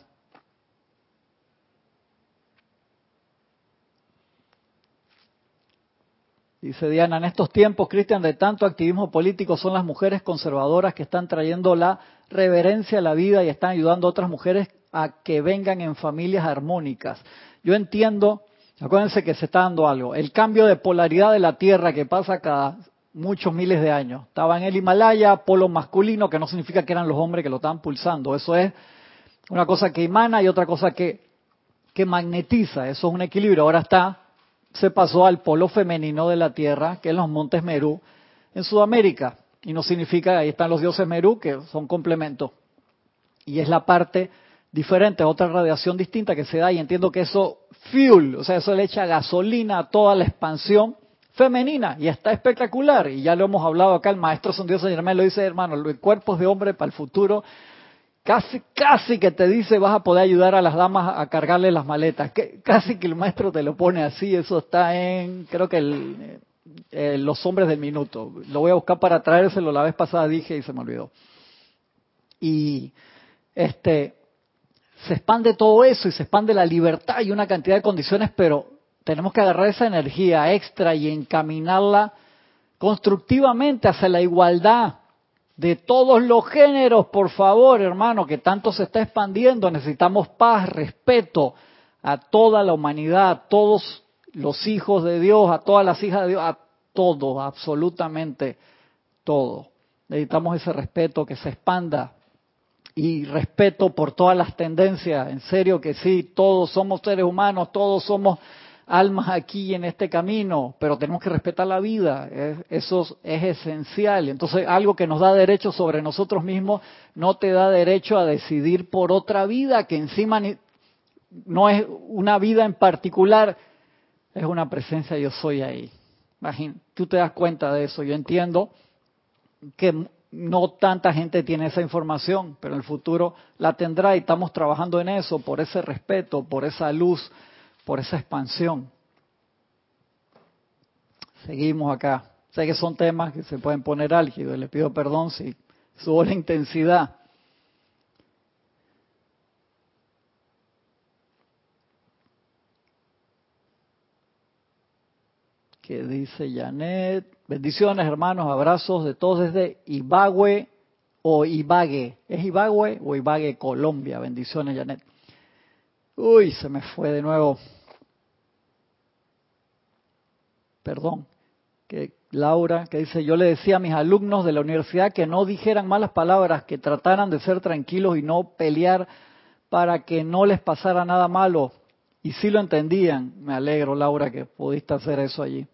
Dice Diana, en estos tiempos, Cristian, de tanto activismo político son las mujeres conservadoras que están trayendo la reverencia a la vida y están ayudando a otras mujeres a que vengan en familias armónicas. Yo entiendo, acuérdense que se está dando algo, el cambio de polaridad de la Tierra que pasa cada muchos miles de años. Estaba en el Himalaya, polo masculino, que no significa que eran los hombres que lo estaban pulsando. Eso es una cosa que emana y otra cosa que, que magnetiza. Eso es un equilibrio. Ahora está se pasó al polo femenino de la Tierra, que es los montes Merú, en Sudamérica. Y no significa, ahí están los dioses Merú, que son complementos. Y es la parte diferente, otra radiación distinta que se da, y entiendo que eso fuel, o sea, eso le echa gasolina a toda la expansión femenina, y está espectacular. Y ya lo hemos hablado acá, el maestro Son Dios Germán lo dice, hermano, el cuerpo de hombre para el futuro Casi, casi que te dice vas a poder ayudar a las damas a cargarle las maletas. Casi que el maestro te lo pone así. Eso está en, creo que el, eh, los hombres del minuto. Lo voy a buscar para traérselo. La vez pasada dije y se me olvidó. Y este se expande todo eso y se expande la libertad y una cantidad de condiciones, pero tenemos que agarrar esa energía extra y encaminarla constructivamente hacia la igualdad de todos los géneros, por favor, hermano, que tanto se está expandiendo. Necesitamos paz, respeto a toda la humanidad, a todos los hijos de Dios, a todas las hijas de Dios, a todo, absolutamente todo. Necesitamos ese respeto que se expanda y respeto por todas las tendencias. En serio que sí, todos somos seres humanos, todos somos almas aquí en este camino, pero tenemos que respetar la vida, eso es esencial. Entonces, algo que nos da derecho sobre nosotros mismos no te da derecho a decidir por otra vida que encima no es una vida en particular, es una presencia yo soy ahí. Imagín, tú te das cuenta de eso, yo entiendo que no tanta gente tiene esa información, pero en el futuro la tendrá y estamos trabajando en eso, por ese respeto, por esa luz, por esa expansión. Seguimos acá. Sé que son temas que se pueden poner álgidos, le pido perdón si subo la intensidad. ¿Qué dice Janet? Bendiciones, hermanos, abrazos de todos desde Ibagüe o Ibague. ¿Es Ibagüe o Ibague, Colombia? Bendiciones, Janet. Uy, se me fue de nuevo. Perdón. Que Laura, que dice, yo le decía a mis alumnos de la universidad que no dijeran malas palabras, que trataran de ser tranquilos y no pelear para que no les pasara nada malo. Y sí lo entendían. Me alegro, Laura, que pudiste hacer eso allí.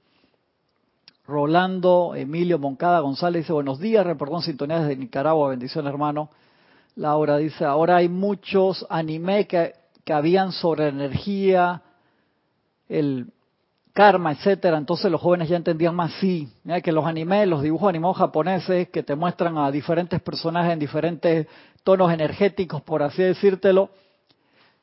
Rolando Emilio Moncada González dice, buenos días, reportón sintonía desde Nicaragua, bendición hermano. Laura dice, ahora hay muchos anime que que habían sobre energía, el karma, etcétera. Entonces los jóvenes ya entendían más, sí, que los animes, los dibujos animados japoneses que te muestran a diferentes personajes en diferentes tonos energéticos, por así decírtelo,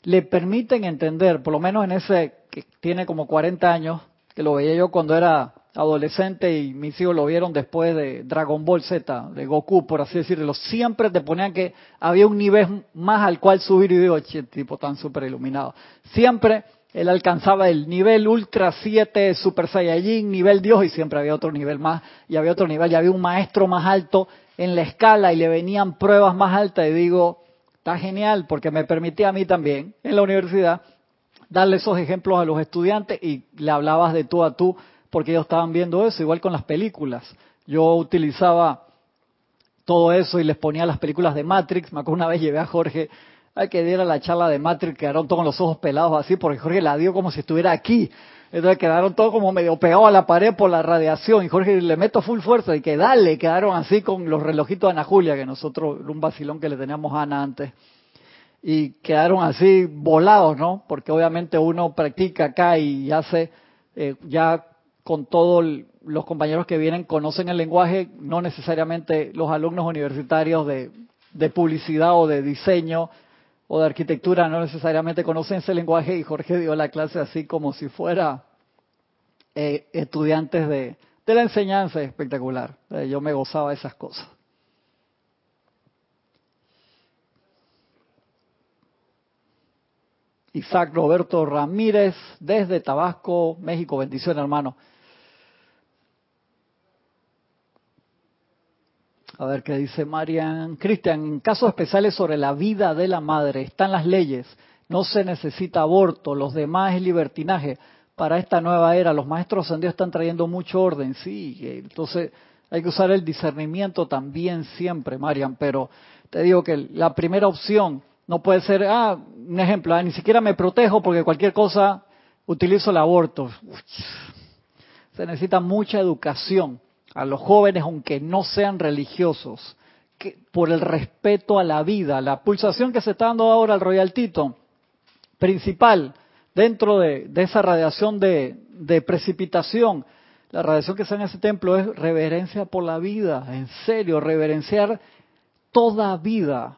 le permiten entender, por lo menos en ese que tiene como 40 años, que lo veía yo cuando era adolescente y mis hijos lo vieron después de Dragon Ball Z, de Goku, por así decirlo, siempre te ponían que había un nivel más al cual subir y digo, che, tipo tan súper iluminado. Siempre él alcanzaba el nivel Ultra 7 Super Saiyajin, nivel Dios, y siempre había otro nivel más, y había otro nivel, y había un maestro más alto en la escala, y le venían pruebas más altas, y digo, está genial, porque me permitía a mí también, en la universidad, darle esos ejemplos a los estudiantes, y le hablabas de tú a tú porque ellos estaban viendo eso, igual con las películas. Yo utilizaba todo eso y les ponía las películas de Matrix. Me acuerdo una vez llevé a Jorge Hay que diera la charla de Matrix, quedaron todos con los ojos pelados así, porque Jorge la dio como si estuviera aquí. Entonces quedaron todos como medio pegados a la pared por la radiación. Y Jorge le meto full fuerza y que dale, quedaron así con los relojitos de Ana Julia, que nosotros, un vacilón que le teníamos a Ana antes. Y quedaron así volados, ¿no? Porque obviamente uno practica acá y hace, eh, ya con todos los compañeros que vienen conocen el lenguaje, no necesariamente los alumnos universitarios de publicidad o de diseño o de arquitectura no necesariamente conocen ese lenguaje y Jorge dio la clase así como si fuera eh, estudiantes de, de, la enseñanza espectacular. Eh, yo me gozaba de esas cosas. Isaac Roberto Ramírez desde Tabasco, México. Bendición, hermano. A ver qué dice Marian. Cristian, en casos especiales sobre la vida de la madre están las leyes. No se necesita aborto, los demás es libertinaje. Para esta nueva era, los maestros en Dios están trayendo mucho orden. Sí, entonces hay que usar el discernimiento también siempre, Marian. Pero te digo que la primera opción no puede ser, ah, un ejemplo, ah, ni siquiera me protejo porque cualquier cosa utilizo el aborto. Se necesita mucha educación a los jóvenes, aunque no sean religiosos, que, por el respeto a la vida, la pulsación que se está dando ahora al Royal Tito, principal dentro de, esa radiación de, de, precipitación, la radiación que está en ese templo es reverencia por la vida, en serio, reverenciar toda vida.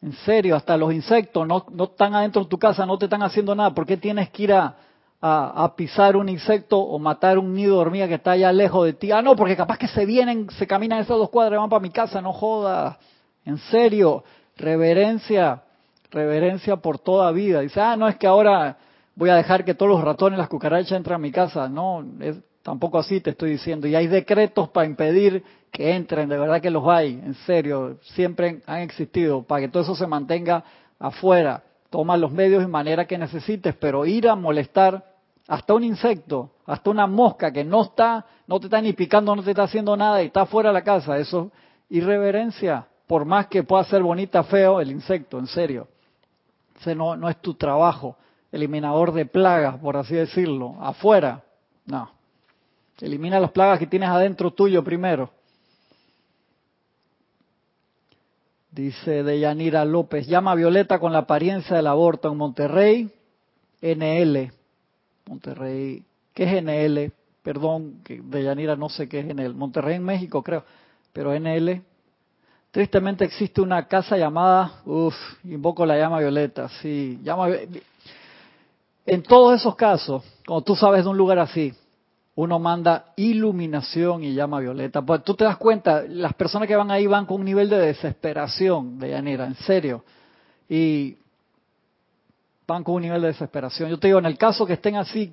En serio, hasta los insectos no, no están adentro de tu casa, no te están haciendo nada. ¿Por qué tienes que ir a, a, pisar un insecto o matar un nido de hormiga que está allá lejos de ti. Ah, no, porque capaz que se vienen, se caminan esas dos cuadras y van para mi casa, no joda. En serio, reverencia, reverencia por toda vida. Dice, ah, no es que ahora voy a dejar que todos los ratones, las cucarachas entren a mi casa. No, es, tampoco así te estoy diciendo. Y hay decretos para impedir que entren, de verdad que los hay, en serio, siempre han existido, para que todo eso se mantenga afuera. Toma los medios y manera que necesites, pero ir a molestar hasta un insecto, hasta una mosca que no está, no te está ni picando, no te está haciendo nada y está fuera de la casa, eso irreverencia, por más que pueda ser bonita, feo el insecto, en serio. Ese no, no es tu trabajo, eliminador de plagas, por así decirlo, afuera, no. Elimina las plagas que tienes adentro tuyo primero. Dice Deyanira López, llama a Violeta con la apariencia del aborto en Monterrey, NL. Monterrey, ¿qué es NL? Perdón, de Yanira no sé qué es NL. Monterrey en México creo, pero NL. Tristemente existe una casa llamada, uff, invoco la llama violeta, sí, llama En todos esos casos, como tú sabes de un lugar así, uno manda iluminación y llama violeta. Pues tú te das cuenta, las personas que van ahí van con un nivel de desesperación, de Yanira, en serio. Y van con un nivel de desesperación. Yo te digo, en el caso que estén así,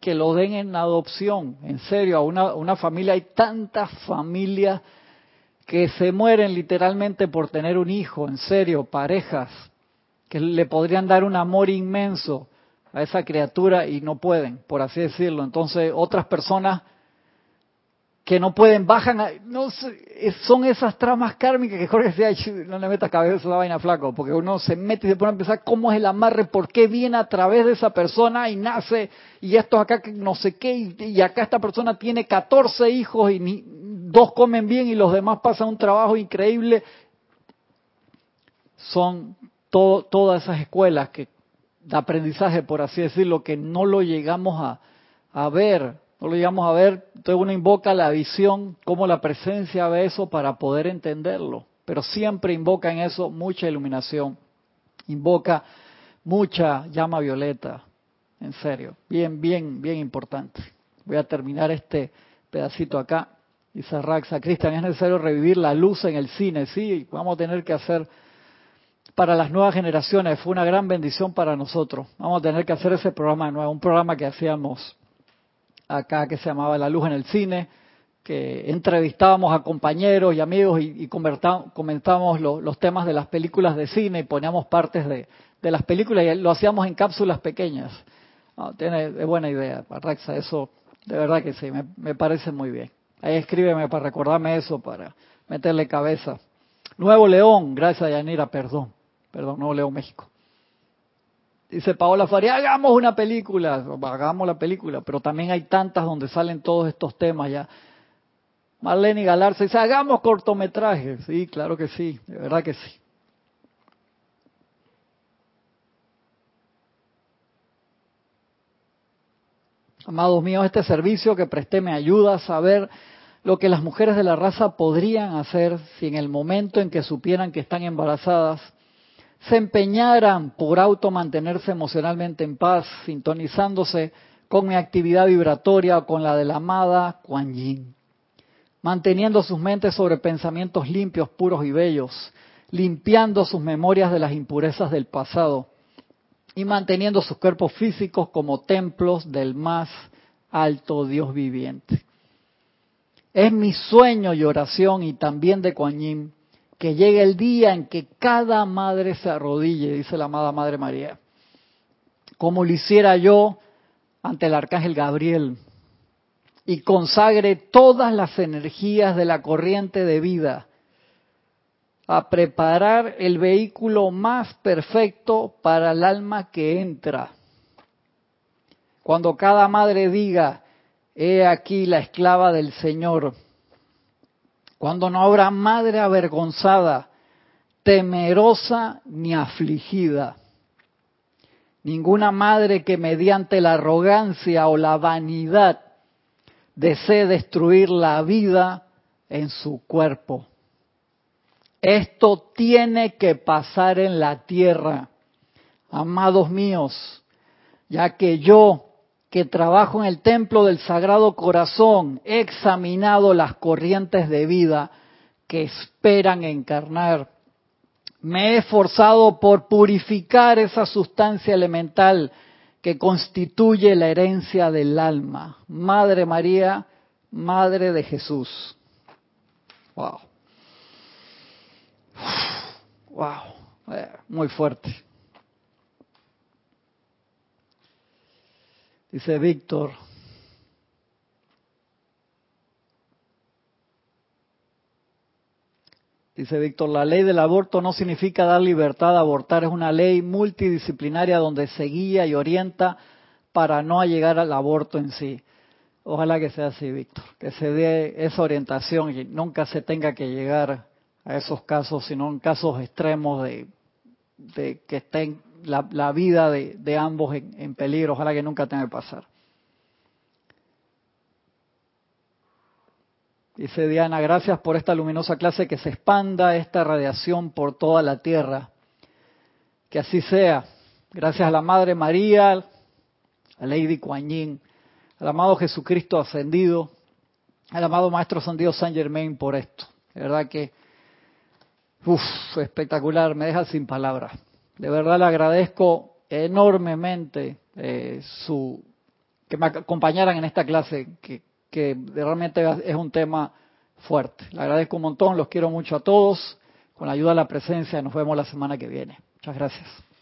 que lo den en adopción, en serio, a una, una familia, hay tantas familias que se mueren literalmente por tener un hijo, en serio, parejas, que le podrían dar un amor inmenso a esa criatura y no pueden, por así decirlo. Entonces, otras personas que no pueden, bajan, no son esas tramas kármicas que Jorge decía, no le metas cabeza a la vaina flaco, porque uno se mete y se pone a pensar cómo es el amarre, por qué viene a través de esa persona y nace, y esto acá no sé qué, y, acá esta persona tiene 14 hijos y ni, dos comen bien y los demás pasan un trabajo increíble. Son todas esas escuelas que, de aprendizaje, por así decirlo, que no lo llegamos a, a ver no lo llegamos a ver, entonces uno invoca la visión, como la presencia ve eso para poder entenderlo. Pero siempre invoca en eso mucha iluminación, invoca mucha llama violeta, en serio, bien, bien, bien importante. Voy a terminar este pedacito acá. Dice Raxa, Cristian, es necesario revivir la luz en el cine, sí, vamos a tener que hacer para las nuevas generaciones, fue una gran bendición para nosotros. Vamos a tener que hacer ese programa de nuevo, un programa que hacíamos acá que se llamaba La Luz en el Cine, que entrevistábamos a compañeros y amigos y, y comentábamos los temas de las películas de cine y poníamos partes de, las películas y lo hacíamos en cápsulas pequeñas. tiene es buena idea, Raxa, eso de verdad que sí, me, me parece muy bien. Ahí escríbeme para recordarme eso, para meterle cabeza. Nuevo León, gracias Yanira, perdón. perdón, Nuevo León, México. Dice Paola Faría, hagamos una película, hagamos la película, pero también hay tantas donde salen todos estos temas ya. Marlene Galarza dice, hagamos cortometrajes. Sí, claro que sí, de verdad que sí. Amados míos, este servicio que presté me ayuda a saber lo que las mujeres de la raza podrían hacer si en el momento en que supieran que están embarazadas se empeñaran por auto mantenerse emocionalmente en paz, sintonizándose con mi actividad vibratoria o con la de la amada Kuan Yin, manteniendo sus mentes sobre pensamientos limpios, puros y bellos, limpiando sus memorias de las impurezas del pasado y manteniendo sus cuerpos físicos como templos del más alto Dios viviente. Es mi sueño y oración y también de Kuan Yin que llegue el día en que cada madre se arrodille, dice la amada Madre María, como lo hiciera yo ante el Arcángel Gabriel, y consagre todas las energías de la corriente de vida a preparar el vehículo más perfecto para el alma que entra. Cuando cada madre diga, he aquí la esclava del Señor, cuando no habrá madre avergonzada, temerosa ni afligida. Ninguna madre que mediante la arrogancia o la vanidad desee destruir la vida en su cuerpo. Esto tiene que pasar en la tierra, amados míos, ya que yo que trabajo en el templo del Sagrado Corazón, he examinado las corrientes de vida que esperan encarnar. Me he esforzado por purificar esa sustancia elemental que constituye la herencia del alma. Madre María, Madre de Jesús. Wow. Wow. Eh, muy fuerte. Dice Víctor, Dice Víctor, la ley del aborto no significa dar libertad a abortar, es una ley multidisciplinaria donde se guía y orienta para no llegar al aborto en sí. Ojalá que sea así, Víctor, que se dé esa orientación y nunca se tenga que llegar a esos casos, sino en casos extremos de, de que estén la, vida de, ambos en, peligro. Ojalá que nunca tenga que pasar. Dice Diana, gracias por esta luminosa clase, que se expanda esta radiación por toda la tierra. Que así sea. Gracias a la Madre María, a Lady Kuan Yin, al amado Jesucristo ascendido, al amado Maestro Ascendido San Germain por esto. De verdad que, uff, espectacular, me deja sin palabras. De verdad le agradezco enormemente eh, su que me acompañaran en esta clase, que, que realmente es un tema fuerte. Le agradezco un montón, los quiero mucho a todos. Con la ayuda de la presencia, nos vemos la semana que viene. Muchas gracias.